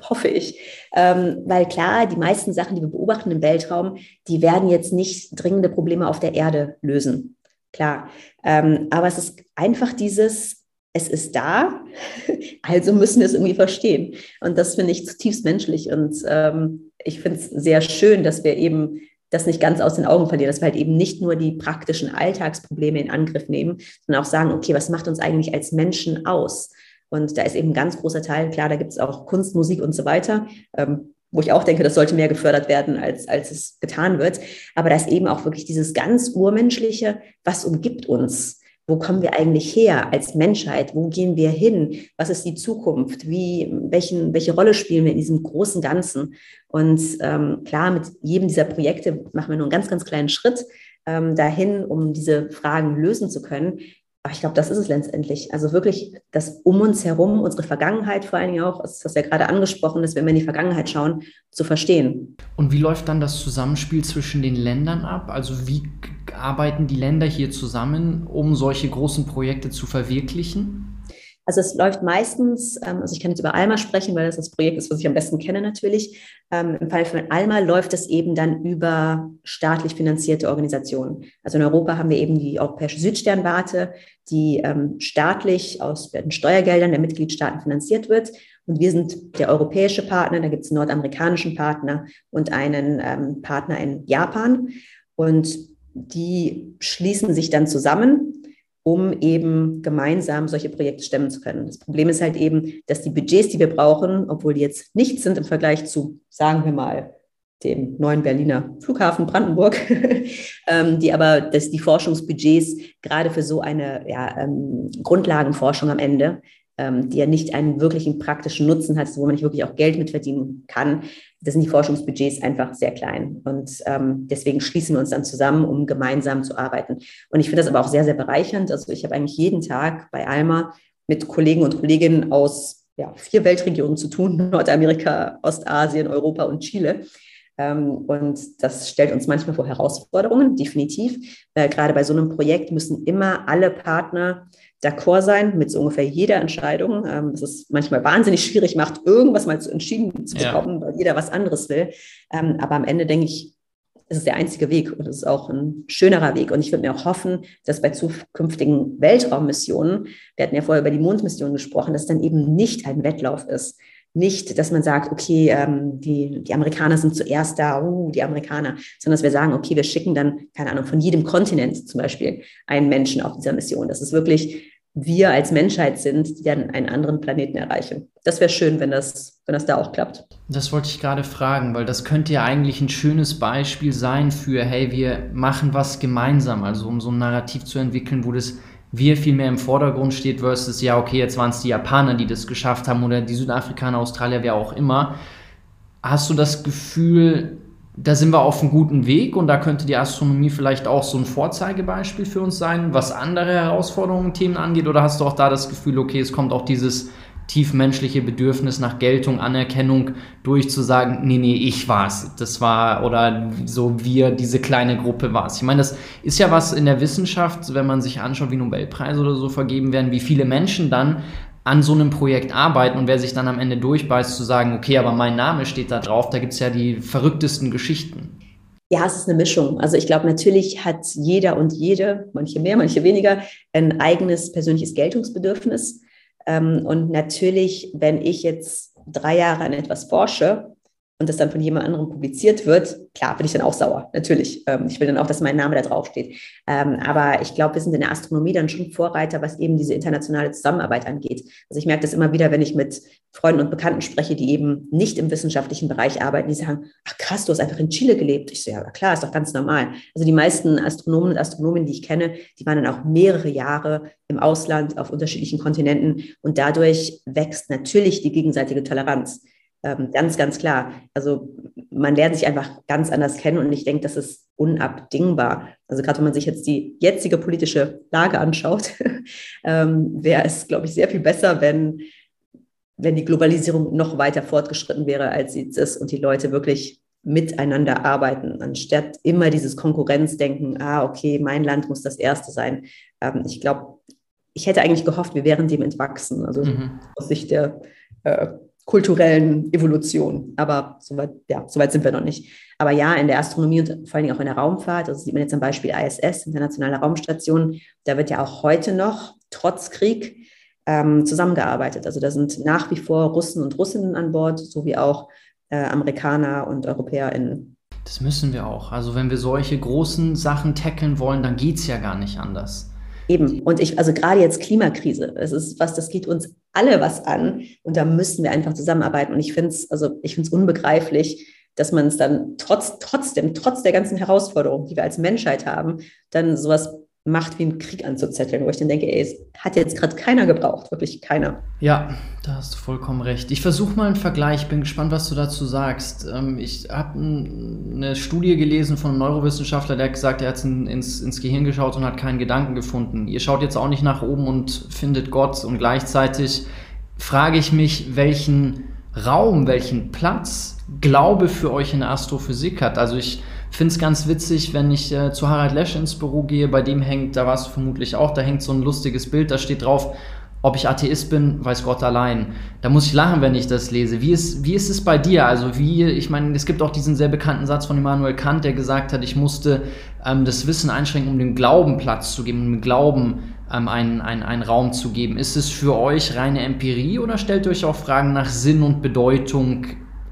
hoffe ich. Ähm, weil klar, die meisten Sachen, die wir beobachten im Weltraum, die werden jetzt nicht dringende Probleme auf der Erde lösen. Klar. Ähm, aber es ist einfach dieses, es ist da, also müssen wir es irgendwie verstehen. Und das finde ich zutiefst menschlich. Und ähm, ich finde es sehr schön, dass wir eben das nicht ganz aus den Augen verlieren, dass wir halt eben nicht nur die praktischen Alltagsprobleme in Angriff nehmen, sondern auch sagen, okay, was macht uns eigentlich als Menschen aus? Und da ist eben ein ganz großer Teil, klar, da gibt es auch Kunst, Musik und so weiter, ähm, wo ich auch denke, das sollte mehr gefördert werden, als, als es getan wird. Aber da ist eben auch wirklich dieses ganz Urmenschliche, was umgibt uns? Wo kommen wir eigentlich her als Menschheit? Wo gehen wir hin? Was ist die Zukunft? Wie, welchen, welche Rolle spielen wir in diesem großen Ganzen? Und ähm, klar, mit jedem dieser Projekte machen wir nur einen ganz, ganz kleinen Schritt ähm, dahin, um diese Fragen lösen zu können. Aber ich glaube, das ist es letztendlich. Also wirklich das um uns herum, unsere Vergangenheit vor allen Dingen auch, das hast du ja gerade angesprochen, dass wenn wir in die Vergangenheit schauen, zu verstehen. Und wie läuft dann das Zusammenspiel zwischen den Ländern ab? Also wie arbeiten die Länder hier zusammen, um solche großen Projekte zu verwirklichen? Also es läuft meistens, ähm, also ich kann jetzt über Alma sprechen, weil das das Projekt ist, was ich am besten kenne natürlich. Ähm, Im Fall von Alma läuft es eben dann über staatlich finanzierte Organisationen. Also in Europa haben wir eben die Europäische Südsternwarte, die ähm, staatlich aus den Steuergeldern der Mitgliedstaaten finanziert wird. Und wir sind der europäische Partner, da gibt es einen nordamerikanischen Partner und einen Partner in Japan. Und die schließen sich dann zusammen um eben gemeinsam solche Projekte stemmen zu können. Das Problem ist halt eben, dass die Budgets, die wir brauchen, obwohl die jetzt nichts sind im Vergleich zu, sagen wir mal, dem neuen Berliner Flughafen Brandenburg, ähm, die aber, dass die Forschungsbudgets gerade für so eine ja, ähm, Grundlagenforschung am Ende ähm, die ja nicht einen wirklichen praktischen Nutzen hat, wo man nicht wirklich auch Geld mit verdienen kann, das sind die Forschungsbudgets einfach sehr klein. Und ähm, deswegen schließen wir uns dann zusammen, um gemeinsam zu arbeiten. Und ich finde das aber auch sehr, sehr bereichernd. Also ich habe eigentlich jeden Tag bei Alma mit Kollegen und Kolleginnen aus ja, vier Weltregionen zu tun, Nordamerika, Ostasien, Europa und Chile. Ähm, und das stellt uns manchmal vor Herausforderungen, definitiv. Weil gerade bei so einem Projekt müssen immer alle Partner d'accord sein mit so ungefähr jeder Entscheidung. Ähm, es ist manchmal wahnsinnig schwierig macht, irgendwas mal zu entschieden zu bekommen, ja. weil jeder was anderes will. Ähm, aber am Ende denke ich, es ist der einzige Weg und es ist auch ein schönerer Weg. Und ich würde mir auch hoffen, dass bei zukünftigen Weltraummissionen, wir hatten ja vorher über die Mondmission gesprochen, dass dann eben nicht ein Wettlauf ist. Nicht, dass man sagt, okay, ähm, die, die Amerikaner sind zuerst da, uh, die Amerikaner, sondern dass wir sagen, okay, wir schicken dann, keine Ahnung, von jedem Kontinent zum Beispiel einen Menschen auf dieser Mission. Das ist wirklich wir als Menschheit sind, die dann einen anderen Planeten erreichen. Das wäre schön, wenn das, wenn das da auch klappt. Das wollte ich gerade fragen, weil das könnte ja eigentlich ein schönes Beispiel sein für, hey, wir machen was gemeinsam, also um so ein Narrativ zu entwickeln, wo das wir viel mehr im Vordergrund steht versus, ja, okay, jetzt waren es die Japaner, die das geschafft haben oder die Südafrikaner, Australier, wer auch immer. Hast du das Gefühl, da sind wir auf einem guten Weg und da könnte die Astronomie vielleicht auch so ein Vorzeigebeispiel für uns sein, was andere Herausforderungen, Themen angeht? Oder hast du auch da das Gefühl, okay, es kommt auch dieses tiefmenschliche Bedürfnis nach Geltung, Anerkennung durch zu sagen, nee, nee, ich war's, das war, oder so wir, diese kleine Gruppe war's. Ich meine, das ist ja was in der Wissenschaft, wenn man sich anschaut, wie Nobelpreise oder so vergeben werden, wie viele Menschen dann an so einem Projekt arbeiten und wer sich dann am Ende durchbeißt, zu sagen, okay, aber mein Name steht da drauf, da gibt es ja die verrücktesten Geschichten. Ja, es ist eine Mischung. Also ich glaube, natürlich hat jeder und jede, manche mehr, manche weniger, ein eigenes persönliches Geltungsbedürfnis. Ähm, und natürlich, wenn ich jetzt drei Jahre an etwas forsche, und das dann von jemand anderem publiziert wird, klar bin ich dann auch sauer, natürlich. Ähm, ich will dann auch, dass mein Name da draufsteht. Ähm, aber ich glaube, wir sind in der Astronomie dann schon Vorreiter, was eben diese internationale Zusammenarbeit angeht. Also ich merke das immer wieder, wenn ich mit Freunden und Bekannten spreche, die eben nicht im wissenschaftlichen Bereich arbeiten, die sagen, ach krass, du hast einfach in Chile gelebt. Ich so, ja klar, ist doch ganz normal. Also die meisten Astronomen und Astronomen, die ich kenne, die waren dann auch mehrere Jahre im Ausland auf unterschiedlichen Kontinenten und dadurch wächst natürlich die gegenseitige Toleranz. Ähm, ganz, ganz klar. Also man lernt sich einfach ganz anders kennen und ich denke, das ist unabdingbar. Also gerade wenn man sich jetzt die jetzige politische Lage anschaut, ähm, wäre es, glaube ich, sehr viel besser, wenn, wenn die Globalisierung noch weiter fortgeschritten wäre, als sie jetzt ist und die Leute wirklich miteinander arbeiten, anstatt immer dieses Konkurrenzdenken, ah, okay, mein Land muss das Erste sein. Ähm, ich glaube, ich hätte eigentlich gehofft, wir wären dem entwachsen, also mhm. aus Sicht der äh, kulturellen Evolution. Aber soweit, ja, soweit sind wir noch nicht. Aber ja, in der Astronomie und vor allen Dingen auch in der Raumfahrt, also sieht man jetzt am Beispiel ISS, Internationale Raumstation, da wird ja auch heute noch, trotz Krieg, ähm, zusammengearbeitet. Also da sind nach wie vor Russen und Russinnen an Bord, sowie auch äh, Amerikaner und EuropäerInnen. Das müssen wir auch. Also wenn wir solche großen Sachen tackeln wollen, dann geht es ja gar nicht anders. Eben. Und ich, also gerade jetzt Klimakrise, es ist was, das geht uns alle was an. Und da müssen wir einfach zusammenarbeiten. Und ich finde es, also ich finde es unbegreiflich, dass man es dann trotz, trotzdem, trotz der ganzen Herausforderungen, die wir als Menschheit haben, dann sowas macht, wie einen Krieg anzuzetteln, wo ich dann denke, ey, es hat jetzt gerade keiner gebraucht, wirklich keiner. Ja, da hast du vollkommen recht. Ich versuche mal einen Vergleich, bin gespannt, was du dazu sagst. Ähm, ich habe eine Studie gelesen von einem Neurowissenschaftler, der hat gesagt, er hat ins, ins Gehirn geschaut und hat keinen Gedanken gefunden. Ihr schaut jetzt auch nicht nach oben und findet Gott und gleichzeitig frage ich mich, welchen Raum, welchen Platz Glaube für euch in der Astrophysik hat. Also ich finde es ganz witzig, wenn ich äh, zu Harald Lesch ins Büro gehe, bei dem hängt, da warst du vermutlich auch, da hängt so ein lustiges Bild, da steht drauf, ob ich Atheist bin, weiß Gott allein. Da muss ich lachen, wenn ich das lese. Wie ist, wie ist es bei dir? Also wie, ich meine, es gibt auch diesen sehr bekannten Satz von Immanuel Kant, der gesagt hat, ich musste ähm, das Wissen einschränken, um dem Glauben Platz zu geben, um dem Glauben ähm, einen, einen, einen Raum zu geben. Ist es für euch reine Empirie oder stellt ihr euch auch Fragen nach Sinn und Bedeutung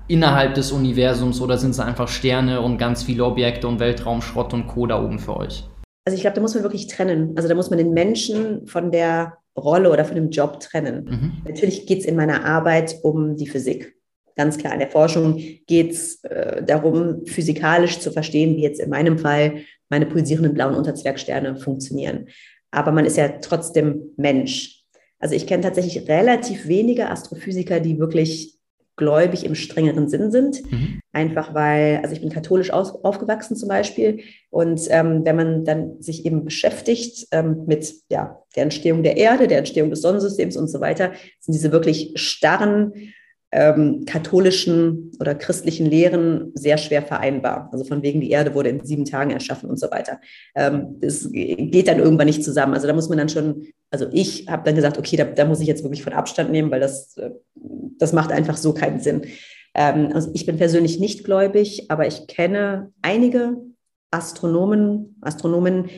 innerhalb des Universums oder sind es einfach Sterne und ganz viele Objekte und Weltraumschrott und Co. da oben für euch? Also ich glaube, da muss man wirklich trennen. Also da muss man den Menschen von der Rolle oder von dem Job trennen. Mhm. Natürlich geht es in meiner Arbeit um die Physik. Ganz klar, in der Forschung geht es äh, darum, physikalisch zu verstehen, wie jetzt in meinem Fall meine pulsierenden blauen Unterzwergsterne funktionieren. Aber man ist ja trotzdem Mensch. Also ich kenne tatsächlich relativ wenige Astrophysiker, die wirklich gläubig im strengeren Sinn sind. Mhm. Einfach weil, also ich bin katholisch aus, aufgewachsen zum Beispiel. Und ähm, wenn man dann sich eben beschäftigt ähm, mit ja, der Entstehung der Erde, der Entstehung des Sonnensystems und so weiter, sind diese wirklich starren ähm, katholischen oder christlichen Lehren sehr schwer vereinbar. Also von wegen, die Erde wurde in sieben Tagen erschaffen und so weiter. Ähm, das geht dann irgendwann nicht zusammen. Also da muss man dann schon, also ich habe dann gesagt, okay, da, da, muss ich jetzt wirklich von Abstand nehmen, weil das, äh, das macht einfach so keinen Sinn. Ähm, also ich bin persönlich nicht gläubig, aber ich kenne einige Astronomen, Astronomen,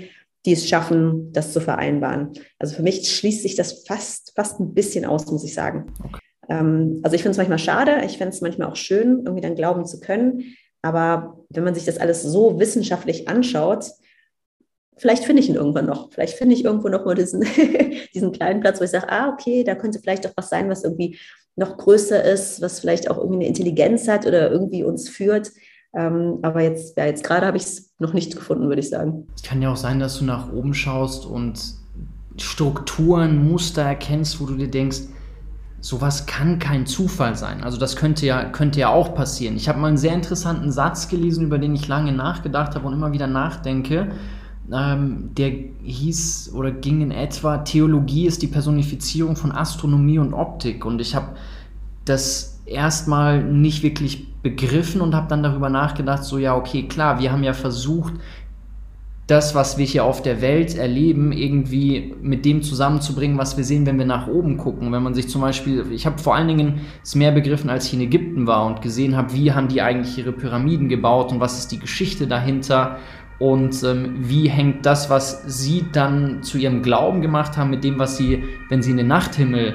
die es schaffen, das zu vereinbaren. Also für mich schließt sich das fast, fast ein bisschen aus, muss ich sagen. Okay. Ähm, also ich finde es manchmal schade, ich finde es manchmal auch schön, irgendwie dann glauben zu können. Aber wenn man sich das alles so wissenschaftlich anschaut, vielleicht finde ich ihn irgendwann noch. Vielleicht finde ich irgendwo noch mal diesen, diesen kleinen Platz, wo ich sage, ah, okay, da könnte vielleicht doch was sein, was irgendwie noch größer ist, was vielleicht auch irgendwie eine Intelligenz hat oder irgendwie uns führt. Ähm, aber jetzt, ja, jetzt gerade habe ich es noch nicht gefunden, würde ich sagen. Es kann ja auch sein, dass du nach oben schaust und Strukturen, Muster erkennst, wo du dir denkst, sowas kann kein Zufall sein. Also das könnte ja, könnte ja auch passieren. Ich habe mal einen sehr interessanten Satz gelesen, über den ich lange nachgedacht habe und immer wieder nachdenke. Ähm, der hieß oder ging in etwa, Theologie ist die Personifizierung von Astronomie und Optik. Und ich habe das erstmal nicht wirklich begriffen und habe dann darüber nachgedacht, so ja, okay, klar, wir haben ja versucht, das, was wir hier auf der Welt erleben, irgendwie mit dem zusammenzubringen, was wir sehen, wenn wir nach oben gucken. Wenn man sich zum Beispiel, ich habe vor allen Dingen es mehr begriffen, als ich in Ägypten war und gesehen habe, wie haben die eigentlich ihre Pyramiden gebaut und was ist die Geschichte dahinter und ähm, wie hängt das, was sie dann zu ihrem Glauben gemacht haben, mit dem, was sie, wenn sie in den Nachthimmel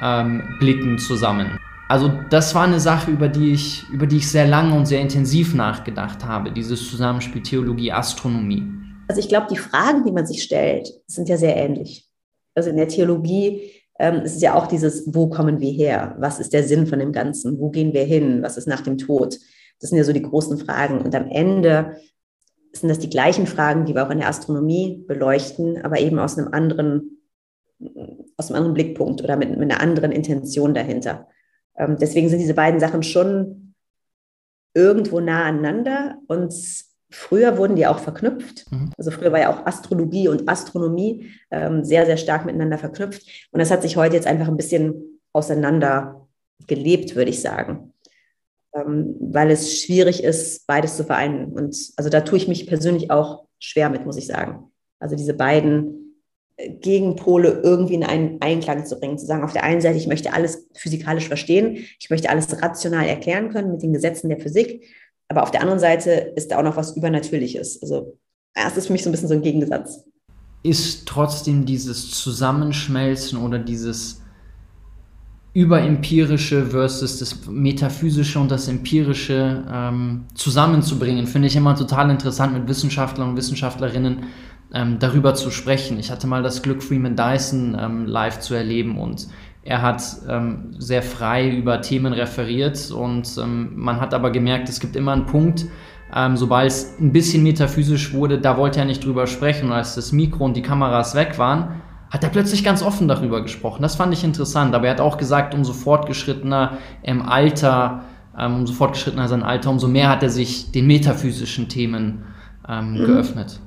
ähm, blicken, zusammen. Also das war eine Sache, über die ich, über die ich sehr lange und sehr intensiv nachgedacht habe, dieses Zusammenspiel Theologie, Astronomie. Also ich glaube, die Fragen, die man sich stellt, sind ja sehr ähnlich. Also in der Theologie ähm, ist es ja auch dieses, wo kommen wir her? Was ist der Sinn von dem Ganzen? Wo gehen wir hin? Was ist nach dem Tod? Das sind ja so die großen Fragen. Und am Ende sind das die gleichen Fragen, die wir auch in der Astronomie beleuchten, aber eben aus einem anderen, aus einem anderen Blickpunkt oder mit, mit einer anderen Intention dahinter. Ähm, deswegen sind diese beiden Sachen schon irgendwo nah aneinander und Früher wurden die auch verknüpft. Mhm. Also früher war ja auch Astrologie und Astronomie ähm, sehr, sehr stark miteinander verknüpft. Und das hat sich heute jetzt einfach ein bisschen auseinander gelebt, würde ich sagen. Ähm, weil es schwierig ist, beides zu vereinen. Und also da tue ich mich persönlich auch schwer mit, muss ich sagen. Also diese beiden äh, Gegenpole irgendwie in einen Einklang zu bringen, zu sagen, auf der einen Seite, ich möchte alles physikalisch verstehen, ich möchte alles rational erklären können mit den Gesetzen der Physik aber auf der anderen Seite ist da auch noch was Übernatürliches. Also, das ist für mich so ein bisschen so ein Gegensatz. ist trotzdem dieses Zusammenschmelzen oder dieses überempirische versus das metaphysische und das empirische ähm, zusammenzubringen, finde ich immer total interessant mit Wissenschaftlern und Wissenschaftlerinnen ähm, darüber zu sprechen. Ich hatte mal das Glück, Freeman Dyson ähm, live zu erleben und er hat ähm, sehr frei über Themen referiert und ähm, man hat aber gemerkt, es gibt immer einen Punkt, ähm, sobald es ein bisschen metaphysisch wurde, da wollte er nicht drüber sprechen. Und als das Mikro und die Kameras weg waren, hat er plötzlich ganz offen darüber gesprochen. Das fand ich interessant. Aber er hat auch gesagt, umso fortgeschrittener im Alter, ähm, umso fortgeschrittener sein Alter, umso mehr hat er sich den metaphysischen Themen ähm, mhm. geöffnet.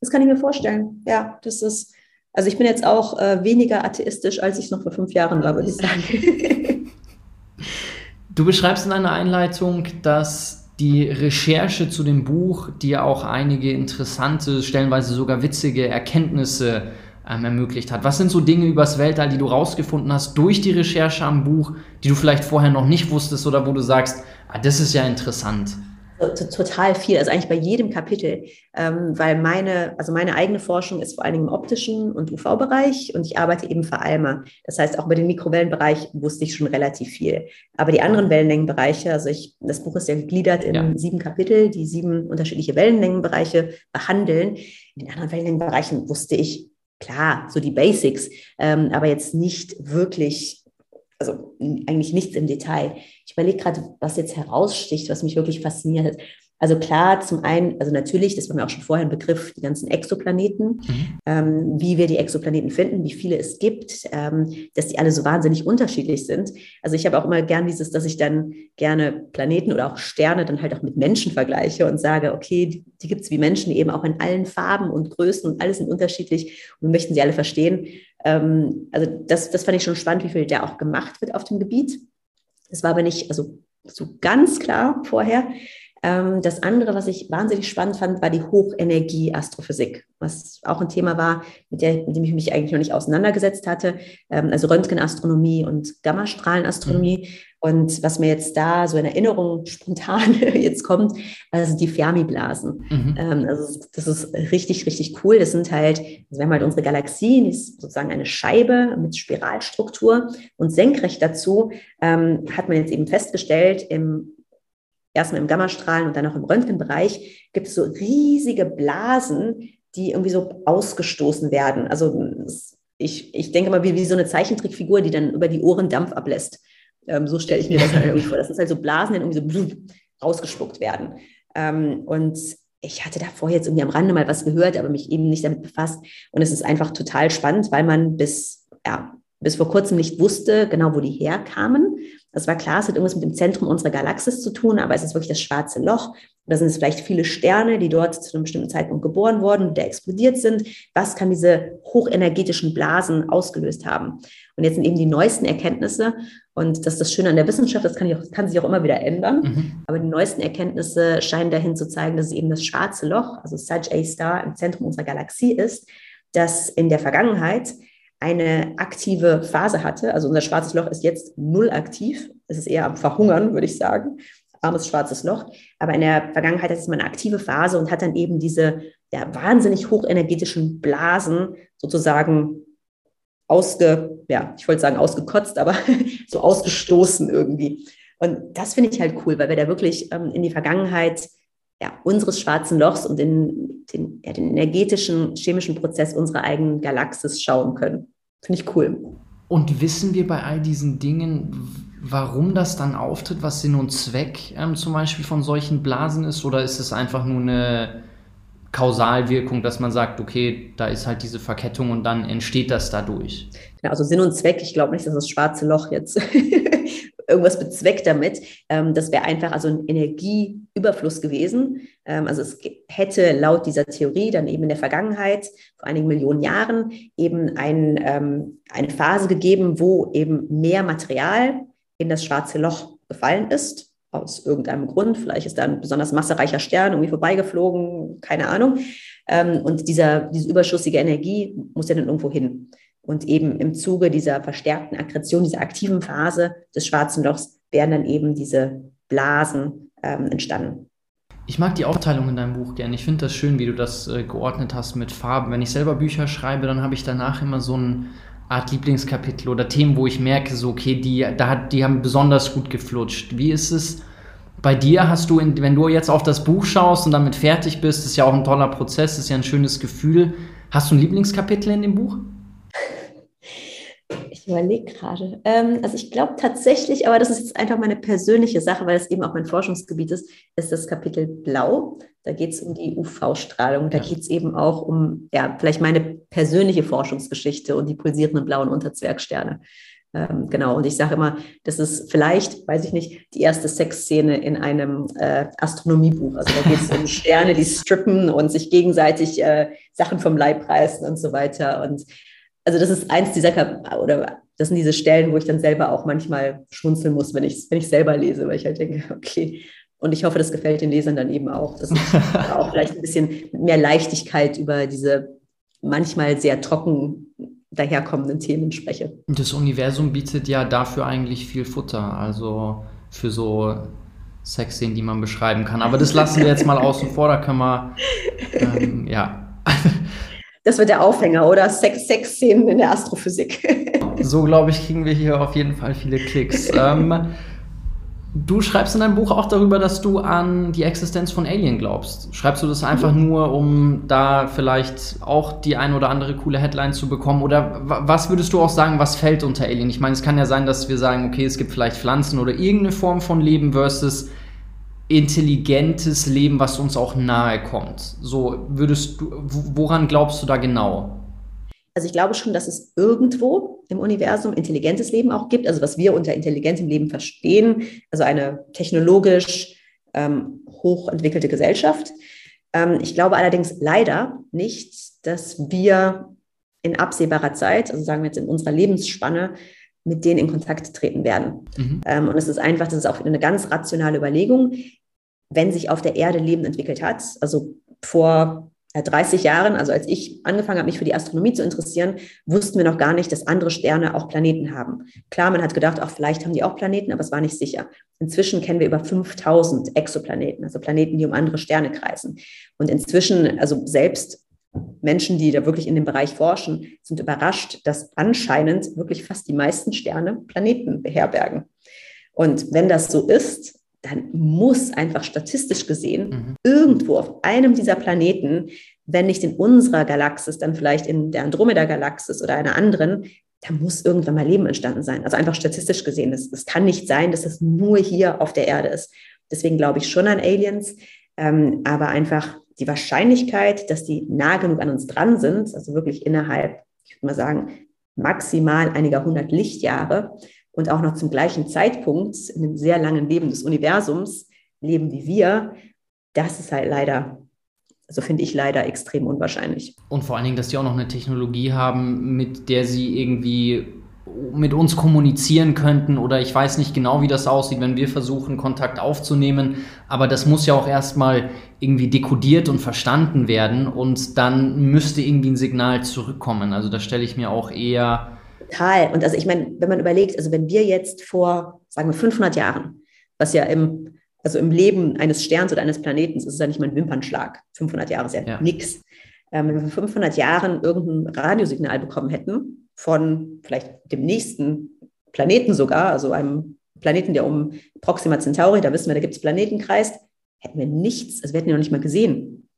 Das kann ich mir vorstellen. Ja, das ist, also ich bin jetzt auch äh, weniger atheistisch, als ich noch vor fünf Jahren war, würde ich sagen. du beschreibst in deiner Einleitung, dass die Recherche zu dem Buch dir auch einige interessante, stellenweise sogar witzige Erkenntnisse ähm, ermöglicht hat. Was sind so Dinge übers Weltall, die du rausgefunden hast durch die Recherche am Buch, die du vielleicht vorher noch nicht wusstest oder wo du sagst, ah, das ist ja interessant? Total viel, also eigentlich bei jedem Kapitel, ähm, weil meine, also meine eigene Forschung ist vor allen Dingen im optischen und UV-Bereich und ich arbeite eben für ALMA. Das heißt, auch über den Mikrowellenbereich wusste ich schon relativ viel. Aber die anderen Wellenlängenbereiche, also ich, das Buch ist ja gegliedert in ja. sieben Kapitel, die sieben unterschiedliche Wellenlängenbereiche behandeln. In den anderen Wellenlängenbereichen wusste ich, klar, so die Basics, ähm, aber jetzt nicht wirklich also eigentlich nichts im Detail. Ich überlege gerade, was jetzt heraussticht, was mich wirklich fasziniert hat. Also klar, zum einen, also natürlich, das war mir auch schon vorher ein Begriff, die ganzen Exoplaneten, mhm. ähm, wie wir die Exoplaneten finden, wie viele es gibt, ähm, dass die alle so wahnsinnig unterschiedlich sind. Also ich habe auch immer gern dieses, dass ich dann gerne Planeten oder auch Sterne dann halt auch mit Menschen vergleiche und sage, okay, die, die gibt es wie Menschen eben auch in allen Farben und Größen und alles sind unterschiedlich und wir möchten sie alle verstehen. Ähm, also das, das fand ich schon spannend, wie viel da auch gemacht wird auf dem Gebiet. Das war aber nicht also so ganz klar vorher. Ähm, das andere, was ich wahnsinnig spannend fand, war die Hochenergie-Astrophysik, was auch ein Thema war, mit, der, mit dem ich mich eigentlich noch nicht auseinandergesetzt hatte. Ähm, also Röntgenastronomie und Gammastrahlenastronomie. Und was mir jetzt da so in Erinnerung spontan jetzt kommt, also die Fermi-Blasen. Mhm. Ähm, also das ist richtig, richtig cool. Das sind halt, also wir haben halt unsere Galaxie, die ist sozusagen eine Scheibe mit Spiralstruktur. Und senkrecht dazu ähm, hat man jetzt eben festgestellt, im erstmal im Gammastrahlen und dann auch im Röntgenbereich, gibt es so riesige Blasen, die irgendwie so ausgestoßen werden. Also ich, ich denke mal wie, wie so eine Zeichentrickfigur, die dann über die Ohren Dampf ablässt. Ähm, so stelle ich mir das halt irgendwie vor. Das sind halt so Blasen, die irgendwie so rausgespuckt werden. Ähm, und ich hatte davor jetzt irgendwie am Rande mal was gehört, aber mich eben nicht damit befasst. Und es ist einfach total spannend, weil man bis, ja, bis vor kurzem nicht wusste, genau wo die herkamen. Das war klar, es hat irgendwas mit dem Zentrum unserer Galaxis zu tun, aber es ist wirklich das schwarze Loch. Da sind es vielleicht viele Sterne, die dort zu einem bestimmten Zeitpunkt geboren wurden, der explodiert sind. Was kann diese hochenergetischen Blasen ausgelöst haben? Und jetzt sind eben die neuesten Erkenntnisse, und das ist das Schöne an der Wissenschaft, das kann, auch, kann sich auch immer wieder ändern, mhm. aber die neuesten Erkenntnisse scheinen dahin zu zeigen, dass es eben das schwarze Loch, also Such A Star im Zentrum unserer Galaxie ist, das in der Vergangenheit eine aktive Phase hatte. Also unser schwarzes Loch ist jetzt null aktiv. Es ist eher am Verhungern, würde ich sagen. Armes schwarzes Loch. Aber in der Vergangenheit ist es mal eine aktive Phase und hat dann eben diese ja, wahnsinnig hochenergetischen Blasen sozusagen ausge, ja, ich wollte sagen ausgekotzt, aber so ausgestoßen irgendwie. Und das finde ich halt cool, weil wir da wirklich ähm, in die Vergangenheit ja, unseres schwarzen Lochs und in den, ja, den energetischen, chemischen Prozess unserer eigenen Galaxis schauen können. Finde ich cool. Und wissen wir bei all diesen Dingen, warum das dann auftritt, was Sinn und Zweck ähm, zum Beispiel von solchen Blasen ist? Oder ist es einfach nur eine Kausalwirkung, dass man sagt, okay, da ist halt diese Verkettung und dann entsteht das dadurch? Ja, also Sinn und Zweck, ich glaube nicht, dass das schwarze Loch jetzt irgendwas bezweckt damit. Ähm, das wäre einfach also ein Energieüberfluss gewesen. Ähm, also es hätte laut dieser Theorie dann eben in der Vergangenheit, vor einigen Millionen Jahren, eben ein, ähm, eine Phase gegeben, wo eben mehr Material in das schwarze Loch gefallen ist aus irgendeinem Grund. Vielleicht ist da ein besonders massereicher Stern irgendwie vorbeigeflogen, keine Ahnung. Ähm, und dieser, diese überschüssige Energie muss ja dann irgendwo hin. Und eben im Zuge dieser verstärkten Aggression, dieser aktiven Phase des schwarzen Lochs, wären dann eben diese Blasen ähm, entstanden. Ich mag die Aufteilung in deinem Buch gerne. Ich finde das schön, wie du das äh, geordnet hast mit Farben. Wenn ich selber Bücher schreibe, dann habe ich danach immer so eine Art Lieblingskapitel oder Themen, wo ich merke, so, okay, die, da hat, die haben besonders gut geflutscht. Wie ist es bei dir? Hast du, in, wenn du jetzt auf das Buch schaust und damit fertig bist, ist ja auch ein toller Prozess, ist ja ein schönes Gefühl. Hast du ein Lieblingskapitel in dem Buch? Ich überlege gerade. Ähm, also ich glaube tatsächlich, aber das ist jetzt einfach meine persönliche Sache, weil es eben auch mein Forschungsgebiet ist, ist das Kapitel Blau. Da geht es um die UV-Strahlung. Da ja. geht es eben auch um, ja, vielleicht meine persönliche Forschungsgeschichte und die pulsierenden blauen Unterzwergsterne. Ähm, genau, und ich sage immer, das ist vielleicht, weiß ich nicht, die erste Sexszene in einem äh, Astronomiebuch. Also da geht es um Sterne, die strippen und sich gegenseitig äh, Sachen vom Leib reißen und so weiter. Und also das ist eins dieser, Kap oder das sind diese Stellen, wo ich dann selber auch manchmal schmunzeln muss, wenn ich wenn ich selber lese, weil ich halt denke, okay. Und ich hoffe, das gefällt den Lesern dann eben auch, dass ich auch vielleicht ein bisschen mehr Leichtigkeit über diese manchmal sehr trocken daherkommenden Themen spreche. Das Universum bietet ja dafür eigentlich viel Futter, also für so Sexszenen, die man beschreiben kann. Aber das lassen wir jetzt mal außen vor, da können wir, ähm, ja. Das wird der Aufhänger, oder? Sex-Szenen in der Astrophysik. so, glaube ich, kriegen wir hier auf jeden Fall viele Klicks. Ähm, du schreibst in deinem Buch auch darüber, dass du an die Existenz von Alien glaubst. Schreibst du das einfach mhm. nur, um da vielleicht auch die ein oder andere coole Headline zu bekommen? Oder was würdest du auch sagen, was fällt unter Alien? Ich meine, es kann ja sein, dass wir sagen, okay, es gibt vielleicht Pflanzen oder irgendeine Form von Leben versus intelligentes Leben, was uns auch nahe kommt. So würdest du, woran glaubst du da genau? Also ich glaube schon, dass es irgendwo im Universum intelligentes Leben auch gibt, also was wir unter intelligentem Leben verstehen, also eine technologisch ähm, hochentwickelte Gesellschaft. Ähm, ich glaube allerdings leider nicht, dass wir in absehbarer Zeit, also sagen wir jetzt in unserer Lebensspanne, mit denen in Kontakt treten werden. Mhm. Ähm, und es ist einfach, das ist auch eine ganz rationale Überlegung, wenn sich auf der Erde Leben entwickelt hat, also vor 30 Jahren, also als ich angefangen habe, mich für die Astronomie zu interessieren, wussten wir noch gar nicht, dass andere Sterne auch Planeten haben. Klar, man hat gedacht, auch vielleicht haben die auch Planeten, aber es war nicht sicher. Inzwischen kennen wir über 5000 Exoplaneten, also Planeten, die um andere Sterne kreisen. Und inzwischen, also selbst Menschen, die da wirklich in dem Bereich forschen, sind überrascht, dass anscheinend wirklich fast die meisten Sterne Planeten beherbergen. Und wenn das so ist, dann muss einfach statistisch gesehen mhm. irgendwo auf einem dieser Planeten, wenn nicht in unserer Galaxis, dann vielleicht in der Andromeda-Galaxis oder einer anderen, da muss irgendwann mal Leben entstanden sein. Also einfach statistisch gesehen. Es kann nicht sein, dass es nur hier auf der Erde ist. Deswegen glaube ich schon an Aliens, ähm, aber einfach die Wahrscheinlichkeit, dass die nah genug an uns dran sind, also wirklich innerhalb, ich würde mal sagen, maximal einiger hundert Lichtjahre und auch noch zum gleichen Zeitpunkt in einem sehr langen Leben des Universums leben wie wir, das ist halt leider also finde ich leider extrem unwahrscheinlich. Und vor allen Dingen, dass die auch noch eine Technologie haben, mit der sie irgendwie mit uns kommunizieren könnten oder ich weiß nicht genau, wie das aussieht, wenn wir versuchen, Kontakt aufzunehmen. Aber das muss ja auch erstmal irgendwie dekodiert und verstanden werden und dann müsste irgendwie ein Signal zurückkommen. Also da stelle ich mir auch eher. Total. Und also ich meine, wenn man überlegt, also wenn wir jetzt vor, sagen wir, 500 Jahren, was ja im, also im Leben eines Sterns oder eines Planeten ist, ist ja nicht mal ein Wimpernschlag. 500 Jahre ist ja, ja. nichts. Ähm, wenn wir vor 500 Jahren irgendein Radiosignal bekommen hätten, von vielleicht dem nächsten Planeten sogar, also einem Planeten, der um Proxima Centauri, da wissen wir, da gibt es Planeten kreist, hätten wir nichts, also wir hätten ihn noch nicht mal gesehen.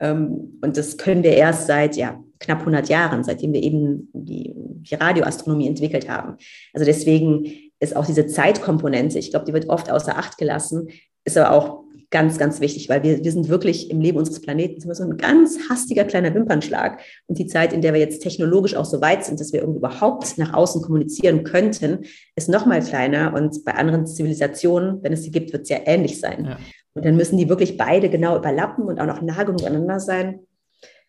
Ähm, und das können wir erst seit ja, knapp 100 Jahren, seitdem wir eben die, die Radioastronomie entwickelt haben. Also deswegen ist auch diese Zeitkomponente, ich glaube, die wird oft außer Acht gelassen, ist aber auch ganz, ganz wichtig, weil wir, wir sind wirklich im Leben unseres Planeten so ein ganz hastiger kleiner Wimpernschlag. Und die Zeit, in der wir jetzt technologisch auch so weit sind, dass wir überhaupt nach außen kommunizieren könnten, ist noch mal kleiner. Und bei anderen Zivilisationen, wenn es sie gibt, wird es ja ähnlich sein. Ja. Und dann müssen die wirklich beide genau überlappen und auch noch nah genug aneinander sein.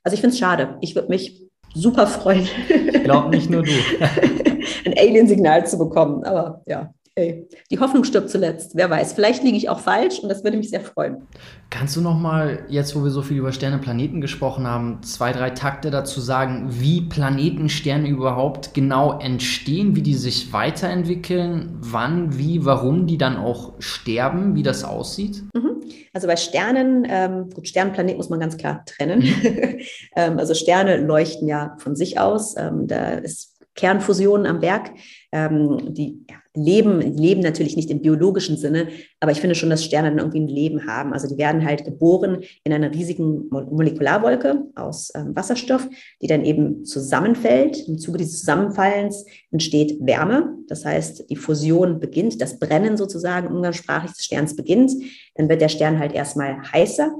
Also ich finde es schade. Ich würde mich super freuen. Ich glaube nicht nur du. ein Alien-Signal zu bekommen. Aber ja, Hey, die Hoffnung stirbt zuletzt. Wer weiß, vielleicht liege ich auch falsch und das würde mich sehr freuen. Kannst du noch mal, jetzt wo wir so viel über Sterne, Planeten gesprochen haben, zwei, drei Takte dazu sagen, wie Planeten, Sterne überhaupt genau entstehen, wie die sich weiterentwickeln, wann, wie, warum die dann auch sterben, wie das aussieht? Mhm. Also bei Sternen, ähm, gut, Sternenplanet muss man ganz klar trennen. ähm, also Sterne leuchten ja von sich aus. Ähm, da ist Kernfusion am Werk. Ähm, die ja, leben, leben natürlich nicht im biologischen Sinne, aber ich finde schon, dass Sterne dann irgendwie ein Leben haben. Also die werden halt geboren in einer riesigen Molekularwolke aus ähm, Wasserstoff, die dann eben zusammenfällt. Im Zuge dieses Zusammenfallens entsteht Wärme. Das heißt, die Fusion beginnt, das Brennen sozusagen umgangssprachlich des Sterns beginnt. Dann wird der Stern halt erstmal heißer.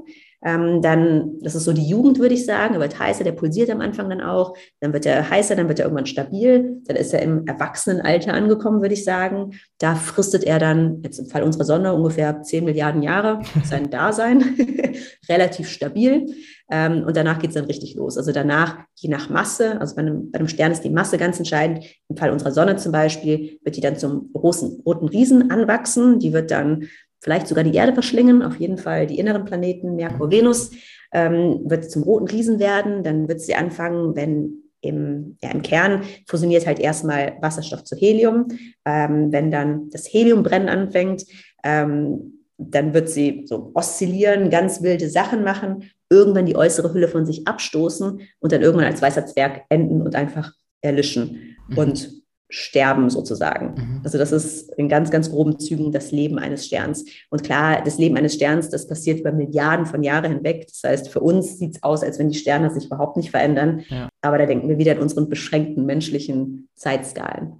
Ähm, dann, das ist so die Jugend, würde ich sagen, er wird heißer, der pulsiert am Anfang dann auch, dann wird er heißer, dann wird er irgendwann stabil, dann ist er im Erwachsenenalter angekommen, würde ich sagen. Da fristet er dann, jetzt im Fall unserer Sonne, ungefähr 10 Milliarden Jahre sein Dasein, relativ stabil. Ähm, und danach geht es dann richtig los. Also danach, je nach Masse, also bei einem, bei einem Stern ist die Masse ganz entscheidend. Im Fall unserer Sonne zum Beispiel wird die dann zum großen roten Riesen anwachsen. Die wird dann vielleicht sogar die Erde verschlingen, auf jeden Fall die inneren Planeten, Merkur, Venus, ähm, wird zum roten Riesen werden. Dann wird sie anfangen, wenn im, ja, im Kern fusioniert halt erstmal Wasserstoff zu Helium. Ähm, wenn dann das Heliumbrennen anfängt, ähm, dann wird sie so oszillieren, ganz wilde Sachen machen, irgendwann die äußere Hülle von sich abstoßen und dann irgendwann als weißer Zwerg enden und einfach erlischen. Mhm. Und sterben sozusagen. Mhm. Also das ist in ganz, ganz groben Zügen das Leben eines Sterns. Und klar, das Leben eines Sterns, das passiert über Milliarden von Jahren hinweg. Das heißt, für uns sieht es aus, als wenn die Sterne sich überhaupt nicht verändern. Ja. Aber da denken wir wieder in unseren beschränkten menschlichen Zeitskalen.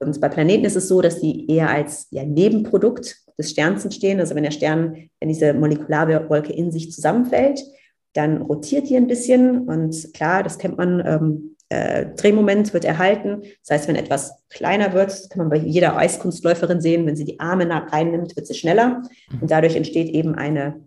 Und bei Planeten ist es so, dass die eher als ja, Nebenprodukt des Sterns entstehen. Also wenn der Stern, wenn diese Molekularwolke in sich zusammenfällt, dann rotiert die ein bisschen. Und klar, das kennt man ähm, äh, Drehmoment wird erhalten. Das heißt, wenn etwas kleiner wird, das kann man bei jeder Eiskunstläuferin sehen, wenn sie die Arme nach reinnimmt, wird sie schneller. Mhm. Und dadurch entsteht eben eine,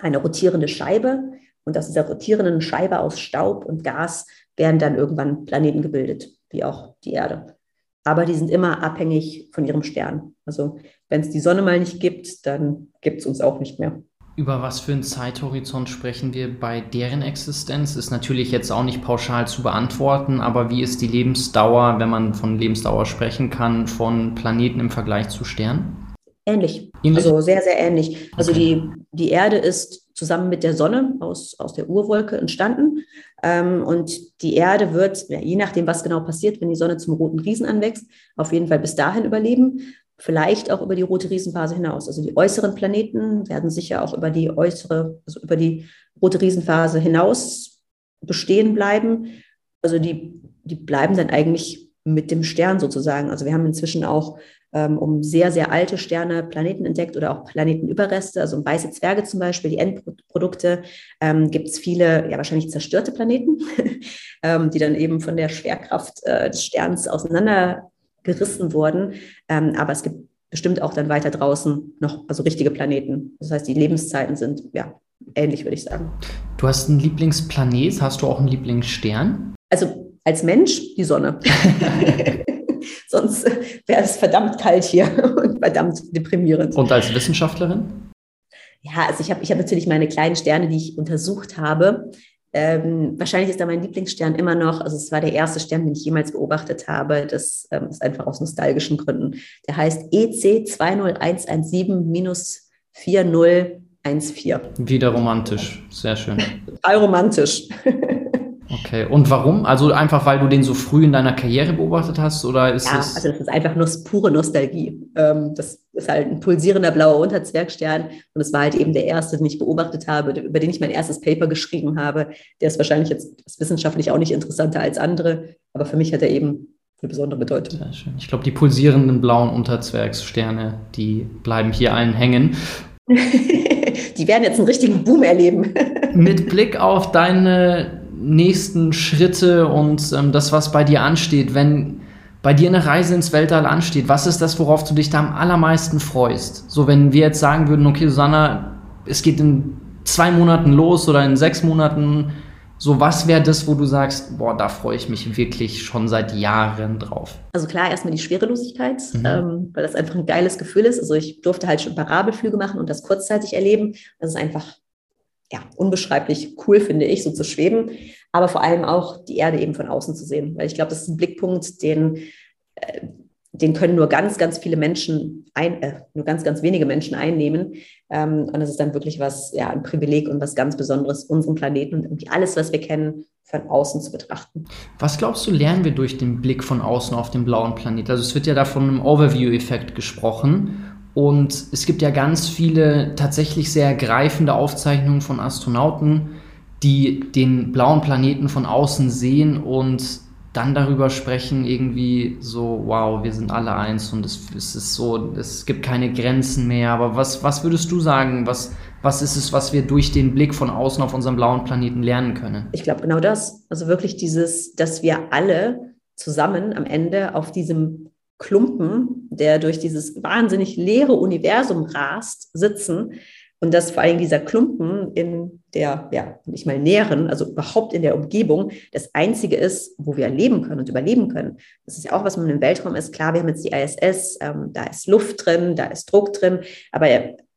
eine rotierende Scheibe. Und aus dieser rotierenden Scheibe aus Staub und Gas werden dann irgendwann Planeten gebildet, wie auch die Erde. Aber die sind immer abhängig von ihrem Stern. Also wenn es die Sonne mal nicht gibt, dann gibt es uns auch nicht mehr. Über was für einen Zeithorizont sprechen wir bei deren Existenz? Ist natürlich jetzt auch nicht pauschal zu beantworten, aber wie ist die Lebensdauer, wenn man von Lebensdauer sprechen kann, von Planeten im Vergleich zu Sternen? Ähnlich. ähnlich? Also sehr, sehr ähnlich. Also okay. die, die Erde ist zusammen mit der Sonne aus, aus der Urwolke entstanden. Ähm, und die Erde wird, ja, je nachdem, was genau passiert, wenn die Sonne zum roten Riesen anwächst, auf jeden Fall bis dahin überleben vielleicht auch über die rote Riesenphase hinaus. Also die äußeren Planeten werden sicher auch über die äußere, also über die rote Riesenphase hinaus bestehen bleiben. Also die, die bleiben dann eigentlich mit dem Stern sozusagen. Also wir haben inzwischen auch ähm, um sehr, sehr alte Sterne Planeten entdeckt oder auch Planetenüberreste, also um weiße Zwerge zum Beispiel, die Endprodukte, ähm, gibt es viele, ja wahrscheinlich zerstörte Planeten, ähm, die dann eben von der Schwerkraft äh, des Sterns auseinander gerissen wurden. Ähm, aber es gibt bestimmt auch dann weiter draußen noch also richtige Planeten. Das heißt, die Lebenszeiten sind ja ähnlich, würde ich sagen. Du hast einen Lieblingsplanet, hast du auch einen Lieblingsstern? Also als Mensch die Sonne. Sonst wäre es verdammt kalt hier und verdammt deprimierend. Und als Wissenschaftlerin? Ja, also ich habe ich hab natürlich meine kleinen Sterne, die ich untersucht habe. Ähm, wahrscheinlich ist da mein Lieblingsstern immer noch, also es war der erste Stern, den ich jemals beobachtet habe. Das ähm, ist einfach aus nostalgischen Gründen. Der heißt EC 20117-4014. Wieder romantisch, sehr schön. Total romantisch. Okay, und warum? Also einfach, weil du den so früh in deiner Karriere beobachtet hast oder ist ja, das? also das ist einfach nur pure Nostalgie. Ähm, das ist halt ein pulsierender blauer Unterzwergstern und es war halt eben der erste, den ich beobachtet habe, über den ich mein erstes Paper geschrieben habe. Der ist wahrscheinlich jetzt wissenschaftlich auch nicht interessanter als andere, aber für mich hat er eben eine besondere Bedeutung. Sehr schön. Ich glaube, die pulsierenden blauen Unterzwergssterne, die bleiben hier allen hängen. die werden jetzt einen richtigen Boom erleben. Mit Blick auf deine nächsten Schritte und ähm, das, was bei dir ansteht, wenn bei dir eine Reise ins Weltall ansteht, was ist das, worauf du dich da am allermeisten freust? So, wenn wir jetzt sagen würden, okay, Susanna, es geht in zwei Monaten los oder in sechs Monaten, so was wäre das, wo du sagst, boah, da freue ich mich wirklich schon seit Jahren drauf? Also klar, erstmal die Schwerelosigkeit, mhm. ähm, weil das einfach ein geiles Gefühl ist. Also ich durfte halt schon Parabelflüge machen und das kurzzeitig erleben. Das ist einfach ja, unbeschreiblich cool, finde ich, so zu schweben, aber vor allem auch die Erde eben von außen zu sehen, weil ich glaube, das ist ein Blickpunkt, den, äh, den können nur ganz, ganz viele Menschen, ein, äh, nur ganz, ganz wenige Menschen einnehmen. Ähm, und das ist dann wirklich was, ja, ein Privileg und was ganz Besonderes, unseren Planeten und irgendwie alles, was wir kennen, von außen zu betrachten. Was glaubst du, lernen wir durch den Blick von außen auf den blauen Planet? Also es wird ja da von einem Overview-Effekt gesprochen. Und es gibt ja ganz viele tatsächlich sehr ergreifende Aufzeichnungen von Astronauten, die den blauen Planeten von außen sehen und dann darüber sprechen, irgendwie so, wow, wir sind alle eins und es, es ist so, es gibt keine Grenzen mehr. Aber was, was würdest du sagen, was, was ist es, was wir durch den Blick von außen auf unseren blauen Planeten lernen können? Ich glaube genau das. Also wirklich dieses, dass wir alle zusammen am Ende auf diesem Klumpen, der durch dieses wahnsinnig leere Universum rast, sitzen und dass vor allem dieser Klumpen in der, ja, nicht mal näheren, also überhaupt in der Umgebung, das einzige ist, wo wir leben können und überleben können. Das ist ja auch, was man im Weltraum ist. Klar, wir haben jetzt die ISS, ähm, da ist Luft drin, da ist Druck drin, aber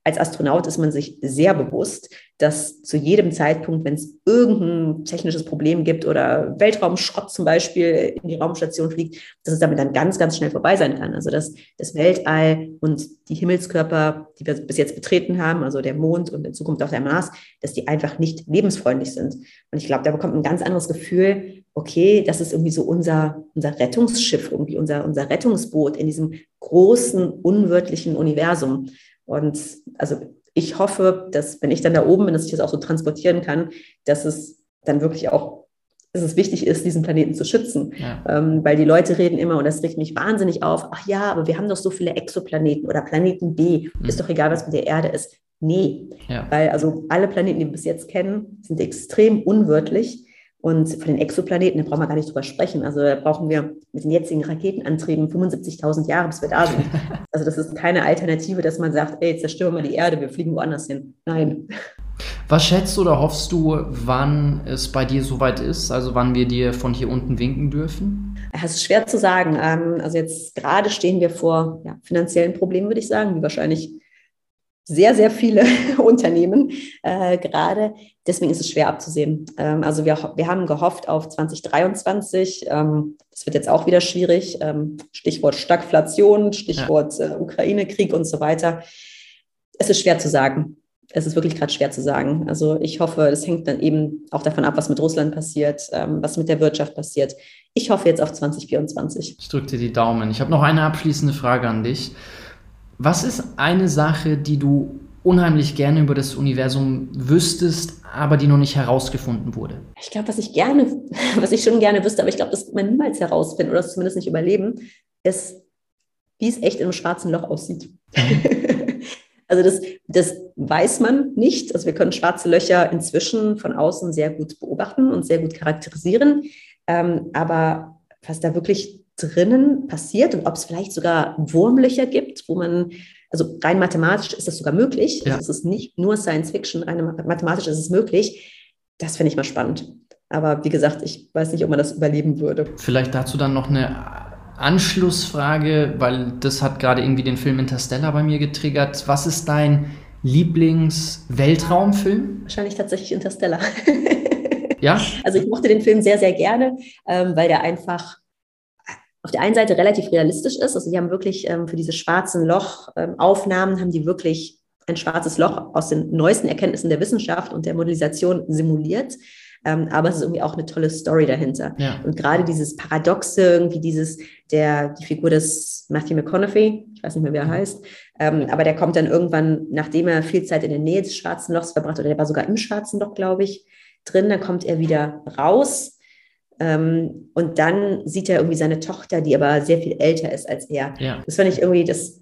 als Astronaut ist man sich sehr bewusst, dass zu jedem Zeitpunkt, wenn es irgendein technisches Problem gibt oder Weltraumschrott zum Beispiel in die Raumstation fliegt, dass es damit dann ganz, ganz schnell vorbei sein kann. Also dass das Weltall und die Himmelskörper, die wir bis jetzt betreten haben, also der Mond und in Zukunft auch der Mars, dass die einfach nicht lebensfreundlich sind. Und ich glaube, da bekommt man ein ganz anderes Gefühl, okay, das ist irgendwie so unser, unser Rettungsschiff, irgendwie unser, unser Rettungsboot in diesem großen, unwirtlichen Universum. Und also ich hoffe, dass wenn ich dann da oben bin, dass ich das auch so transportieren kann, dass es dann wirklich auch, dass es wichtig ist, diesen Planeten zu schützen. Ja. Ähm, weil die Leute reden immer, und das regt mich wahnsinnig auf, ach ja, aber wir haben doch so viele Exoplaneten oder Planeten B, mhm. ist doch egal, was mit der Erde ist. Nee, ja. weil also alle Planeten, die wir bis jetzt kennen, sind extrem unwirtlich. Und von den Exoplaneten, da brauchen wir gar nicht drüber sprechen. Also da brauchen wir mit den jetzigen Raketenantrieben 75.000 Jahre, bis wir da sind. Also das ist keine Alternative, dass man sagt, ey, zerstören wir die Erde, wir fliegen woanders hin. Nein. Was schätzt oder hoffst du, wann es bei dir soweit ist? Also wann wir dir von hier unten winken dürfen? Es ist schwer zu sagen. Ähm, also jetzt gerade stehen wir vor ja, finanziellen Problemen, würde ich sagen, wie wahrscheinlich sehr, sehr viele Unternehmen äh, gerade. Deswegen ist es schwer abzusehen. Ähm, also wir, wir haben gehofft auf 2023. Ähm, das wird jetzt auch wieder schwierig. Ähm, Stichwort Stagflation, Stichwort äh, Ukraine-Krieg und so weiter. Es ist schwer zu sagen. Es ist wirklich gerade schwer zu sagen. Also ich hoffe, es hängt dann eben auch davon ab, was mit Russland passiert, ähm, was mit der Wirtschaft passiert. Ich hoffe jetzt auf 2024. Ich drücke dir die Daumen. Ich habe noch eine abschließende Frage an dich. Was ist eine Sache, die du unheimlich gerne über das Universum wüsstest, aber die noch nicht herausgefunden wurde? Ich glaube, was ich gerne, was ich schon gerne wüsste, aber ich glaube, das wird man niemals herausfinden oder zumindest nicht überleben, ist, wie es echt in einem schwarzen Loch aussieht. also das, das weiß man nicht. Also wir können schwarze Löcher inzwischen von außen sehr gut beobachten und sehr gut charakterisieren. Ähm, aber was da wirklich drinnen passiert und ob es vielleicht sogar Wurmlöcher gibt, wo man, also rein mathematisch ist das sogar möglich. Ja. Also es ist nicht nur Science Fiction, rein mathematisch ist es möglich. Das finde ich mal spannend. Aber wie gesagt, ich weiß nicht, ob man das überleben würde. Vielleicht dazu dann noch eine Anschlussfrage, weil das hat gerade irgendwie den Film Interstellar bei mir getriggert. Was ist dein Lieblings-Weltraumfilm? Wahrscheinlich tatsächlich Interstellar. ja? Also ich mochte den Film sehr, sehr gerne, ähm, weil der einfach auf der einen Seite relativ realistisch ist. Also die haben wirklich ähm, für diese schwarzen Loch-Aufnahmen ähm, haben die wirklich ein schwarzes Loch aus den neuesten Erkenntnissen der Wissenschaft und der Modellisation simuliert. Ähm, aber es ist irgendwie auch eine tolle Story dahinter. Ja. Und gerade dieses Paradoxe, irgendwie dieses, der, die Figur des Matthew McConaughey, ich weiß nicht mehr, wie er mhm. heißt, ähm, aber der kommt dann irgendwann, nachdem er viel Zeit in der Nähe des schwarzen Lochs verbracht, oder der war sogar im schwarzen Loch, glaube ich, drin, dann kommt er wieder raus und dann sieht er irgendwie seine Tochter, die aber sehr viel älter ist als er. Ja. Das fand ich irgendwie, das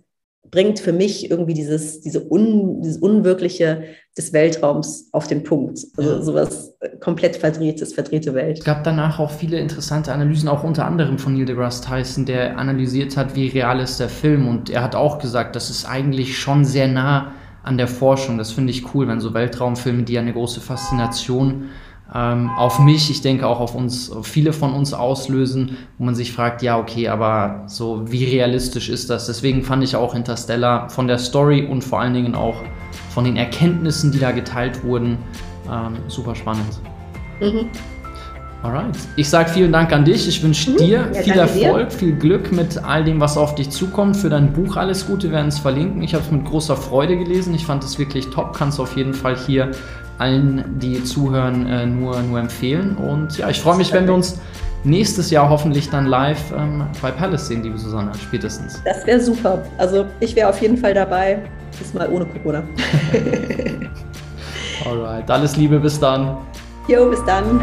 bringt für mich irgendwie dieses, diese Un, dieses Unwirkliche des Weltraums auf den Punkt. Also ja. sowas komplett verdrehtes, verdrehte Welt. Es gab danach auch viele interessante Analysen, auch unter anderem von Neil deGrasse Tyson, der analysiert hat, wie real ist der Film. Und er hat auch gesagt, das ist eigentlich schon sehr nah an der Forschung. Das finde ich cool, wenn so Weltraumfilme, die ja eine große Faszination ähm, auf mich, ich denke auch auf uns, auf viele von uns auslösen, wo man sich fragt, ja, okay, aber so wie realistisch ist das? Deswegen fand ich auch Interstellar von der Story und vor allen Dingen auch von den Erkenntnissen, die da geteilt wurden, ähm, super spannend. Mhm. Alright. Ich sage vielen Dank an dich. Ich wünsche mhm. dir ja, viel Erfolg, dir. viel Glück mit all dem, was auf dich zukommt. Für dein Buch alles Gute, wir werden es verlinken. Ich habe es mit großer Freude gelesen. Ich fand es wirklich top. Kannst du auf jeden Fall hier allen, die zuhören, äh, nur, nur empfehlen. Und ja, ich freue mich, wenn wir uns nächstes Jahr hoffentlich dann live ähm, bei Palace sehen, liebe Susanne, spätestens. Das wäre super. Also ich wäre auf jeden Fall dabei. Diesmal ohne Corona. Alright, alles Liebe, bis dann. Jo, bis dann.